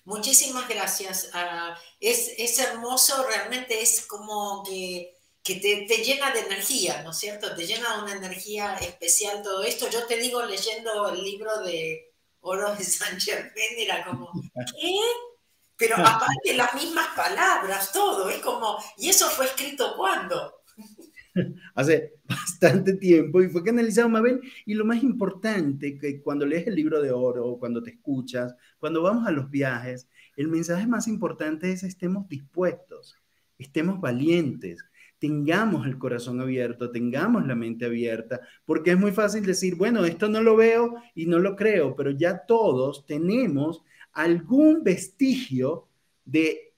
Muchísimas gracias. Ah, es, es, hermoso, realmente es como que, que te, te, llena de energía, ¿no es cierto? Te llena de una energía especial todo esto. Yo te digo, leyendo el libro de Oro de San Germain, era como, ¿qué? Pero aparte las mismas palabras, todo, es como, ¿y eso fue escrito cuándo? hace bastante tiempo y fue canalizado Mabel. Y lo más importante, que cuando lees el libro de oro, cuando te escuchas, cuando vamos a los viajes, el mensaje más importante es estemos dispuestos, estemos valientes, tengamos el corazón abierto, tengamos la mente abierta, porque es muy fácil decir, bueno, esto no lo veo y no lo creo, pero ya todos tenemos algún vestigio de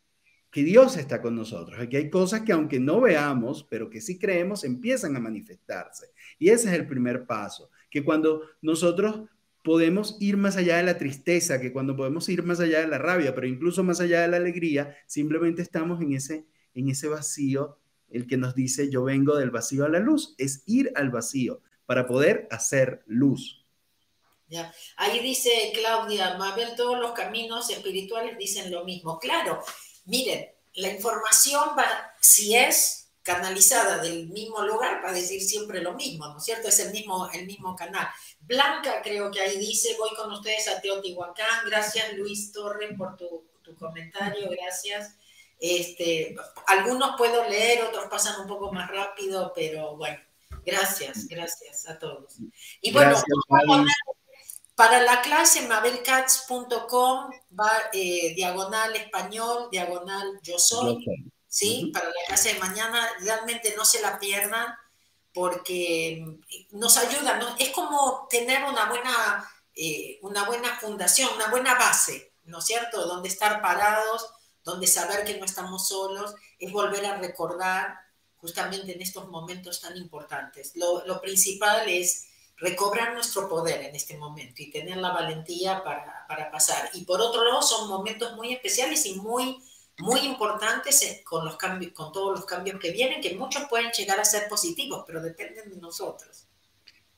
que Dios está con nosotros. Aquí hay cosas que aunque no veamos, pero que sí creemos, empiezan a manifestarse. Y ese es el primer paso, que cuando nosotros podemos ir más allá de la tristeza, que cuando podemos ir más allá de la rabia, pero incluso más allá de la alegría, simplemente estamos en ese, en ese vacío, el que nos dice yo vengo del vacío a la luz, es ir al vacío para poder hacer luz. Ya. Ahí dice Claudia, Mabel, todos los caminos espirituales dicen lo mismo. Claro, Miren, la información va, si es canalizada del mismo lugar, va a decir siempre lo mismo, ¿no es cierto? Es el mismo, el mismo canal. Blanca creo que ahí dice, voy con ustedes a Teotihuacán. Gracias Luis Torres por tu, comentario, gracias. Este, algunos puedo leer, otros pasan un poco más rápido, pero bueno, gracias, gracias a todos. Y bueno, para la clase mabelcats.com va eh, diagonal español, diagonal yo soy, ¿sí? Para la clase de mañana, realmente no se la pierdan porque nos ayuda, ¿no? Es como tener una buena, eh, una buena fundación, una buena base, ¿no es cierto? Donde estar parados, donde saber que no estamos solos, es volver a recordar justamente en estos momentos tan importantes. Lo, lo principal es recobrar nuestro poder en este momento y tener la valentía para, para, pasar. Y por otro lado, son momentos muy especiales y muy, muy importantes con, los cambios, con todos los cambios que vienen, que muchos pueden llegar a ser positivos, pero dependen de nosotros.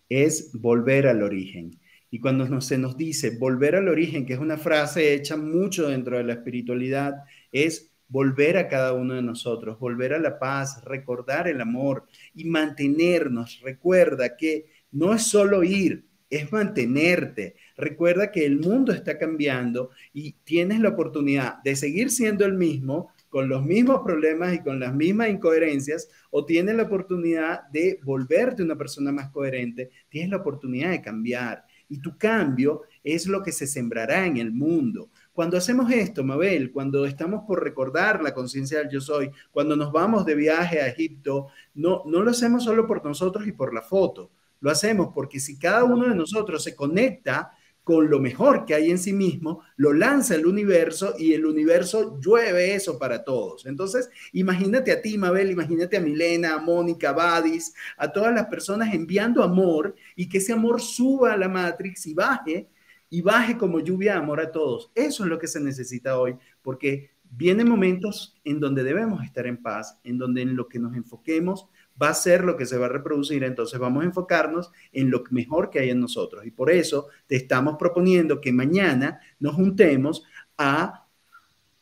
Es volver al origen. Y cuando se nos dice volver al origen, que es una frase hecha mucho dentro de la espiritualidad, es volver a cada uno de nosotros, volver a la paz, recordar el amor y mantenernos. Recuerda que no es solo ir, es mantenerte. Recuerda que el mundo está cambiando y tienes la oportunidad de seguir siendo el mismo, con los mismos problemas y con las mismas incoherencias, o tienes la oportunidad de volverte una persona más coherente, tienes la oportunidad de cambiar. Y tu cambio es lo que se sembrará en el mundo. Cuando hacemos esto, Mabel, cuando estamos por recordar la conciencia del yo soy, cuando nos vamos de viaje a Egipto, no, no lo hacemos solo por nosotros y por la foto, lo hacemos porque si cada uno de nosotros se conecta con lo mejor que hay en sí mismo, lo lanza el universo y el universo llueve eso para todos. Entonces, imagínate a ti, Mabel, imagínate a Milena, a Mónica, a Badis, a todas las personas enviando amor y que ese amor suba a la Matrix y baje y baje como lluvia de amor a todos. Eso es lo que se necesita hoy, porque vienen momentos en donde debemos estar en paz, en donde en lo que nos enfoquemos va a ser lo que se va a reproducir. Entonces vamos a enfocarnos en lo mejor que hay en nosotros. Y por eso te estamos proponiendo que mañana nos juntemos a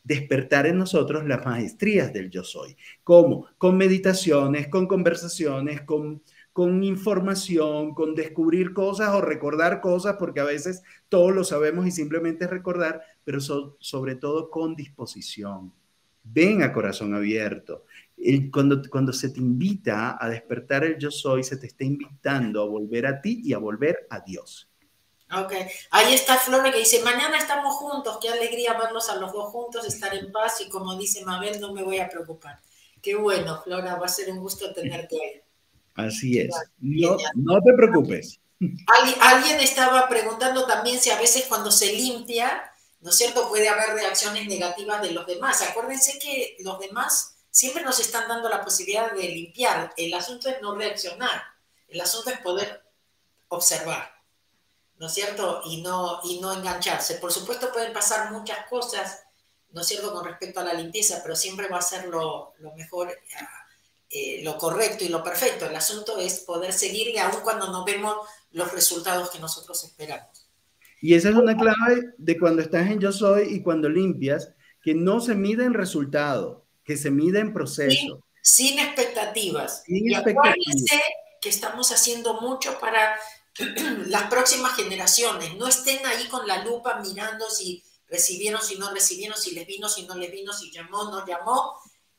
despertar en nosotros las maestrías del yo soy. ¿Cómo? Con meditaciones, con conversaciones, con con información, con descubrir cosas o recordar cosas, porque a veces todos lo sabemos y simplemente recordar, pero sobre todo con disposición. Ven a corazón abierto. cuando, cuando se te invita a despertar el yo soy, se te está invitando a volver a ti y a volver a Dios. Ok, ahí está Flora que dice, mañana estamos juntos, qué alegría verlos a los dos juntos, estar en paz y como dice Mabel, no me voy a preocupar. Qué bueno, Flora, va a ser un gusto tenerte ahí. Así es. No, no te preocupes. Alguien estaba preguntando también si a veces cuando se limpia, ¿no es cierto?, puede haber reacciones negativas de los demás. Acuérdense que los demás siempre nos están dando la posibilidad de limpiar. El asunto es no reaccionar. El asunto es poder observar, ¿no es cierto? Y no, y no engancharse. Por supuesto pueden pasar muchas cosas, ¿no es cierto?, con respecto a la limpieza, pero siempre va a ser lo, lo mejor eh, lo correcto y lo perfecto. El asunto es poder seguir aún cuando no vemos los resultados que nosotros esperamos. Y esa es una clave de cuando estás en yo soy y cuando limpias, que no se mide en resultado, que se mide en proceso. Sin, expectativas. y acuérdense que estamos haciendo mucho para las próximas generaciones. No estén ahí con la lupa mirando si recibieron, si no recibieron, si les vino, si no les vino, si llamó, no llamó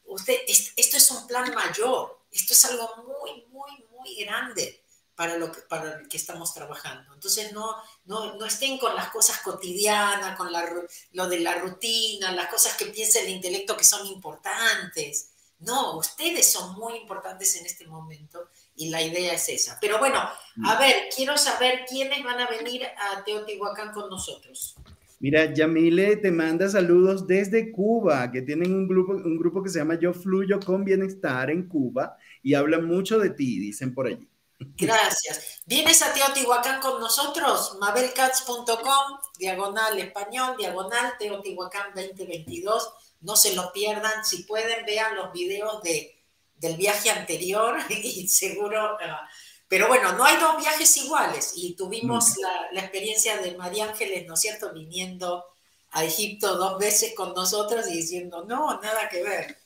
usted, esto es un plan mayor, esto es algo muy, muy, muy grande para lo que, para el que estamos trabajando. Entonces, no, no, no estén con las cosas cotidianas, con la, lo de la rutina, las cosas que piensa el intelecto que son importantes. No, ustedes son muy importantes en este momento y la idea es esa. Pero bueno, a mm. ver, quiero saber quiénes van a venir a Teotihuacán con nosotros. Mira, Yamile te manda saludos desde Cuba, que tienen un grupo, un grupo que se llama Yo Fluyo con Bienestar en Cuba y hablan mucho de ti, dicen por allí. Gracias. ¿Vienes a Teotihuacán con nosotros? mabelcats.com, diagonal español, diagonal Teotihuacán 2022. No se lo pierdan. Si pueden, vean los videos de, del viaje anterior y seguro... Ah, pero bueno, no hay dos viajes iguales y tuvimos la, experiencia de María Ángeles, ¿no es cierto?, viniendo a Egipto dos veces con nosotros y diciendo, no, nada que ver.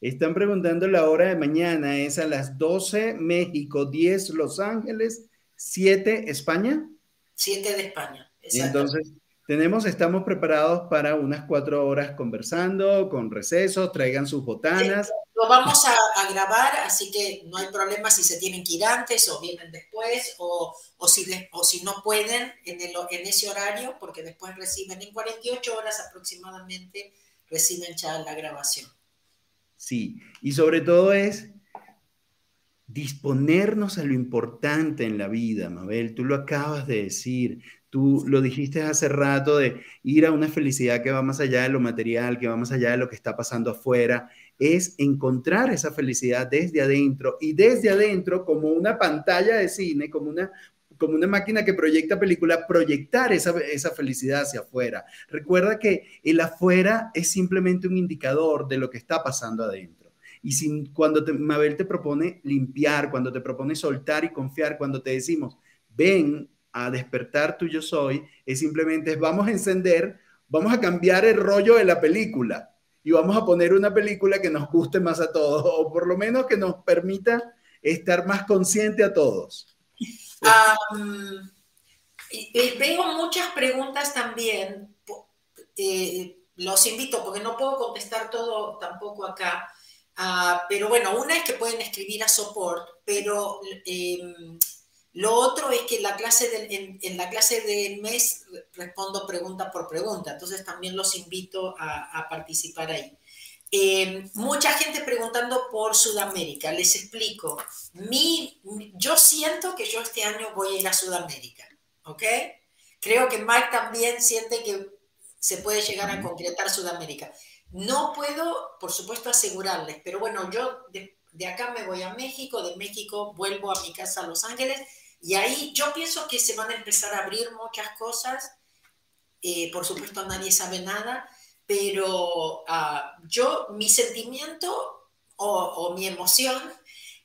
Están preguntando la hora de mañana, es a las 12 México, 10 Los Ángeles, 7 España. 7 de España. Entonces, tenemos, estamos preparados para unas cuatro horas conversando, con recesos, traigan sus botanas. Lo vamos a, grabar, así que no hay problema si se tienen que ir antes o vienen después, o, o, si, o si no pueden en, el, en ese horario, porque después reciben en 48 horas aproximadamente, reciben ya la grabación. Sí, y sobre todo es disponernos a lo importante en la vida, Mabel, tú lo acabas de decir, Tú lo dijiste hace rato de ir a una felicidad que va más allá de lo material, que va más allá de lo que está pasando afuera, es encontrar esa felicidad desde adentro y desde adentro como una pantalla de cine, como una, como una máquina que proyecta película, proyectar esa, esa felicidad hacia afuera. Recuerda que el afuera es simplemente un indicador de lo que está pasando adentro. Y sin, cuando Mabel te propone limpiar, cuando te propone soltar y confiar, cuando te decimos, ven, a despertar tu yo soy es simplemente vamos a encender, vamos a cambiar el rollo de la película y vamos a poner una película que nos guste más a todos o por lo menos que nos permita estar más consciente a todos. Eh, veo muchas preguntas también. Eh, los invito, porque no puedo contestar todo tampoco acá. Ah, pero bueno, una es que pueden escribir a support, pero em, lo otro es que la clase en, la clase del mes respondo pregunta por pregunta, entonces también los invito a, participar ahí. Em, mucha gente preguntando por Sudamérica, les explico. Mi, yo siento que yo este año voy a ir a Sudamérica, ¿ok? Creo que Mike también siente que se puede llegar a concretar Sudamérica. No puedo, por supuesto, asegurarles, pero bueno, yo de, acá me voy a México, de México vuelvo a mi casa a Los Ángeles y ahí yo pienso que se van a empezar a abrir muchas cosas. Eh, por supuesto, nadie sabe nada, pero ah, yo, mi sentimiento o, mi emoción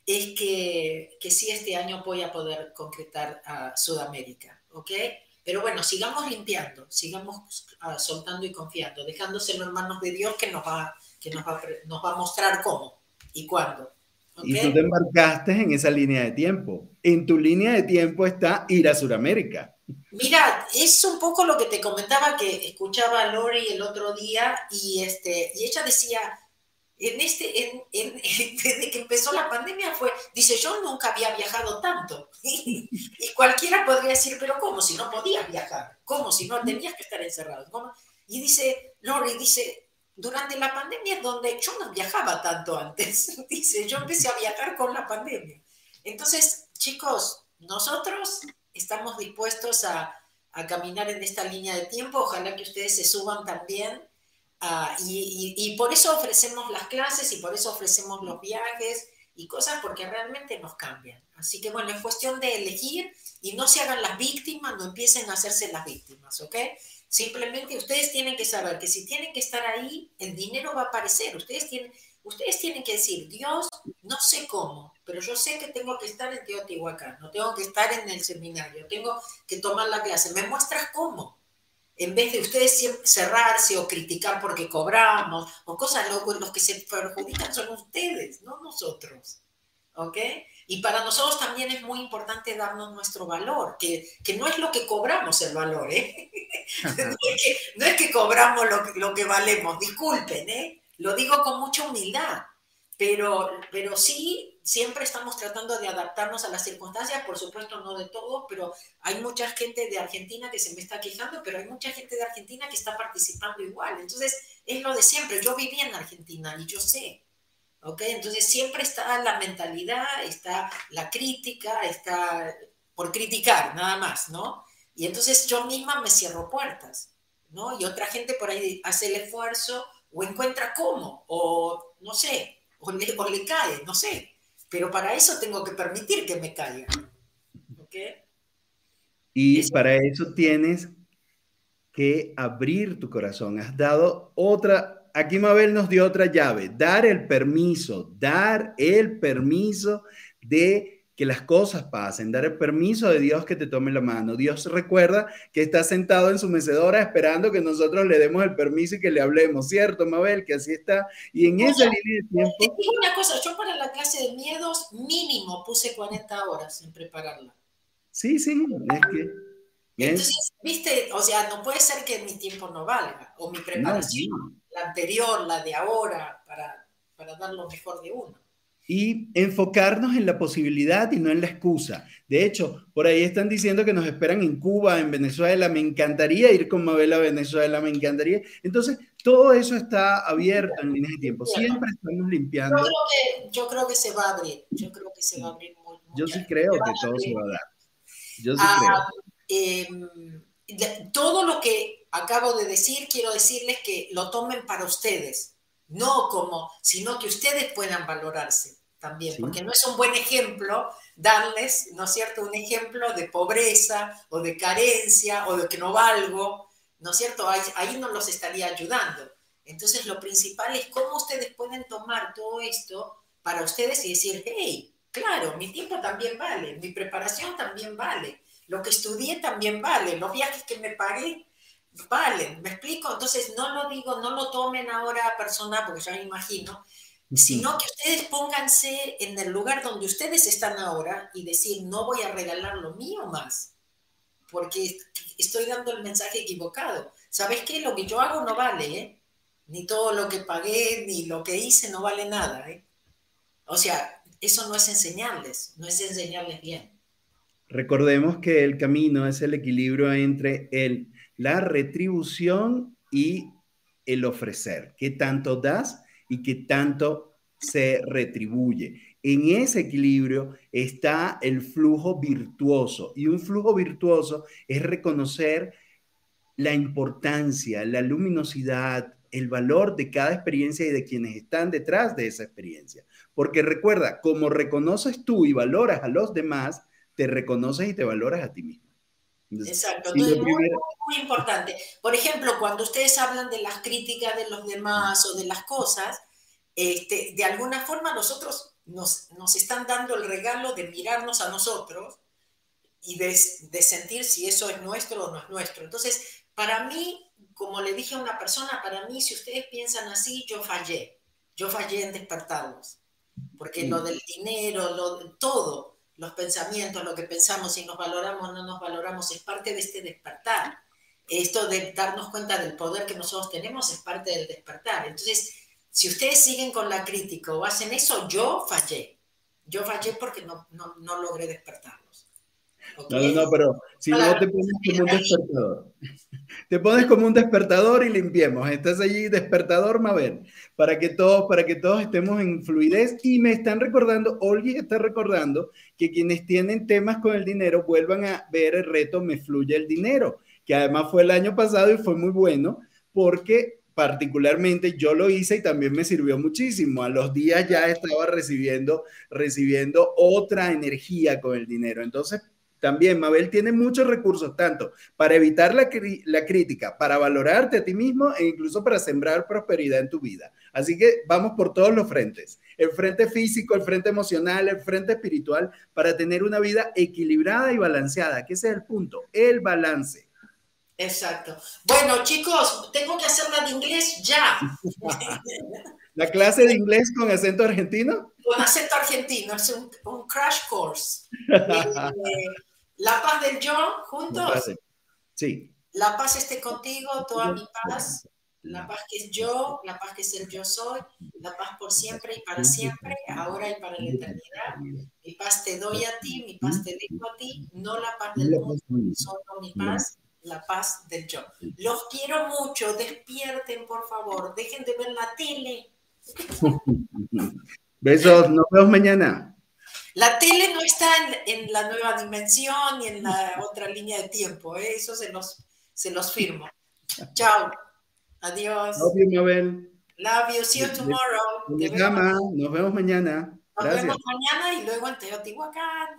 es que, que sí este año voy a poder concretar a Sudamérica, ¿ok? Pero bueno, sigamos limpiando, sigamos ah, soltando y confiando, dejándoselo en manos de Dios que nos va, que nos va, nos va a mostrar cómo y cuándo. Y tú te embarcaste en esa línea de tiempo. En tu línea de tiempo está ir a Sudamérica. Mira, es un poco lo que te comentaba que escuchaba a Lori el otro día y, este, y ella decía, en este, en, en, desde que empezó la pandemia fue, dice, yo nunca había viajado tanto. y cualquiera podría decir, pero ¿cómo si no podías viajar? ¿Cómo si no tenías que estar encerrado? Y dice, Lori, dice, durante la pandemia es donde yo no viajaba tanto antes. dice, yo empecé a viajar con la pandemia. Entonces, chicos, nosotros estamos dispuestos a, a caminar en esta línea de tiempo. Ojalá que ustedes se suban también Ah, y, por eso ofrecemos las clases y por eso ofrecemos los viajes y cosas porque realmente nos cambian. Así que bueno, es cuestión de elegir y no se hagan las víctimas, no empiecen a hacerse las víctimas, ¿ok? Simplemente ustedes tienen que saber que si tienen que estar ahí, el dinero va a aparecer. Ustedes tienen, ustedes tienen que decir, Dios, no sé cómo, pero yo sé que tengo que estar en Teotihuacán, no tengo que estar en el seminario, tengo que tomar la clase. ¿Me muestras cómo? en vez de ustedes cerrarse o criticar porque cobramos o cosas, los que se perjudican son ustedes, no nosotros. ¿Ok? Y para nosotros también es muy importante darnos nuestro valor, que, que no es lo que cobramos el valor, ¿eh? no, es que, cobramos lo, lo, que valemos, disculpen, ¿eh? Lo digo con mucha humildad, pero, pero sí siempre estamos tratando de adaptarnos a las circunstancias, por supuesto no de todo, pero hay mucha gente de Argentina que se me está quejando, pero hay mucha gente de Argentina que está participando igual. Entonces, es lo de siempre. Yo viví en Argentina y yo sé. ¿Ok? Entonces, siempre está la mentalidad, está la crítica, está por criticar, nada más, ¿no? Y entonces yo misma me cierro puertas, ¿no? Y otra gente por ahí hace el esfuerzo o encuentra cómo, o no sé, o le, o le cae, no sé. Pero para eso tengo que permitir que me caiga. Y para eso tienes que abrir tu corazón. Has dado otra, aquí Mabel nos dio otra llave, dar el permiso, dar el permiso de que las cosas pasen, dar el permiso de Dios que te tome la mano. Dios recuerda que está sentado en su mecedora esperando que nosotros le demos el permiso y que le hablemos, ¿cierto, Mabel? Que así está. Y en esa línea de tiempo... Te digo una cosa, yo para la clase de miedos mínimo puse 40 horas en prepararla. Sí, sí, es que... Entonces, viste, o sea, no puede ser que mi tiempo no valga, o mi preparación, la anterior, la de ahora, para, para dar lo mejor de uno y enfocarnos en la posibilidad y no en la excusa. De hecho, por ahí están diciendo que nos esperan en Cuba, en Venezuela. Me encantaría ir con Mabel a Venezuela, me encantaría. Entonces, todo eso está abierto en líneas de tiempo. Siempre estamos limpiando. Yo creo que, se va a abrir. Yo creo que se va a abrir muy, Yo sí creo que todo se va a dar. Yo sí ah, creo. Em, todo lo que acabo de decir, quiero decirles que lo tomen para ustedes no como, sino que ustedes puedan valorarse también, porque no es un buen ejemplo darles, ¿no es cierto?, un ejemplo de pobreza o de carencia o de que no valgo, ¿no es cierto? Ahí, ahí no los estaría ayudando. Entonces, lo principal es cómo ustedes pueden tomar todo esto para ustedes y decir, hey, claro, mi tiempo también vale, mi preparación también vale, lo que estudié también vale, los viajes que me pagué vale, ¿me explico? Entonces no lo digo, no lo tomen ahora personal, porque ya me imagino, sino que ustedes pónganse en el lugar donde ustedes están ahora y decir, no voy a regalar lo mío más, porque estoy dando el mensaje equivocado. ¿Sabes qué? Lo que yo hago no vale, ¿eh? Ni todo lo que pagué, ni lo que hice no vale nada, ¿eh? O sea, eso no es enseñarles, no es enseñarles bien. Recordemos que el camino es el equilibrio entre el, la retribución y el ofrecer. ¿Qué tanto das y qué tanto se retribuye? En ese equilibrio está el flujo virtuoso y un flujo virtuoso es reconocer la importancia, la luminosidad, el valor de cada experiencia y de quienes están detrás de esa experiencia. Porque recuerda, como reconoces tú y valoras a los demás, te reconoces y te valoras a ti mismo. Exacto, Entonces, muy, muy, importante. Por ejemplo, cuando ustedes hablan de las críticas de los demás o de las cosas, este, de alguna forma nosotros nos, nos están dando el regalo de mirarnos a nosotros y de, de sentir si eso es nuestro o no es nuestro. Entonces, para mí, como le dije a una persona, para mí, si ustedes piensan así, yo fallé. Yo fallé en despertarlos. Porque lo del dinero, lo, todo, los pensamientos, lo que pensamos, si nos valoramos o no nos valoramos, es parte de este despertar. Esto de darnos cuenta del poder que nosotros tenemos es parte del despertar. Entonces, si ustedes siguen con la crítica o hacen eso, yo fallé. Yo fallé porque no, no, no logré despertarlos. No, no, no, pero si no te pones como un despertador. Te pones como un despertador y limpiemos. Estás allí, despertador Mabel, para que todos, para que todos estemos en fluidez. Y me están recordando, Olgi está recordando que quienes tienen temas con el dinero vuelvan a ver el reto Me fluye el dinero, que además fue el año pasado y fue muy bueno, porque particularmente yo lo hice y también me sirvió muchísimo. A los días ya estaba recibiendo, recibiendo otra energía con el dinero. Entonces, también Mabel tiene muchos recursos, tanto para evitar la, la, crítica, para valorarte a ti mismo e incluso para sembrar prosperidad en tu vida. Así que vamos por todos los frentes. El frente físico, el frente emocional, el frente espiritual, para tener una vida equilibrada y balanceada, que ese es el punto, el balance. Exacto. Bueno, chicos, tengo que hacerla de inglés ya. ¿La clase de inglés con acento argentino? Con acento argentino, es un, crash course. Eh, la paz del yo, juntos. Sí. La paz esté contigo, toda mi paz. La paz que es yo, la paz que es el yo soy, la paz por siempre y para siempre, ahora y para la eternidad. Mi paz te doy a ti, mi paz te dejo a ti, no la paz del mundo, solo mi paz, la paz del yo. Los quiero mucho, despierten por favor, dejen de ver la tele. Besos, nos vemos mañana. La tele no está en, la nueva dimensión ni en la otra línea de tiempo, ¿eh? eso se los, se los firmo. Chao. Adiós. Love you, Mabel. Love you. See you tomorrow. Nos vemos mañana. Nos vemos mañana y luego en Teotihuacán.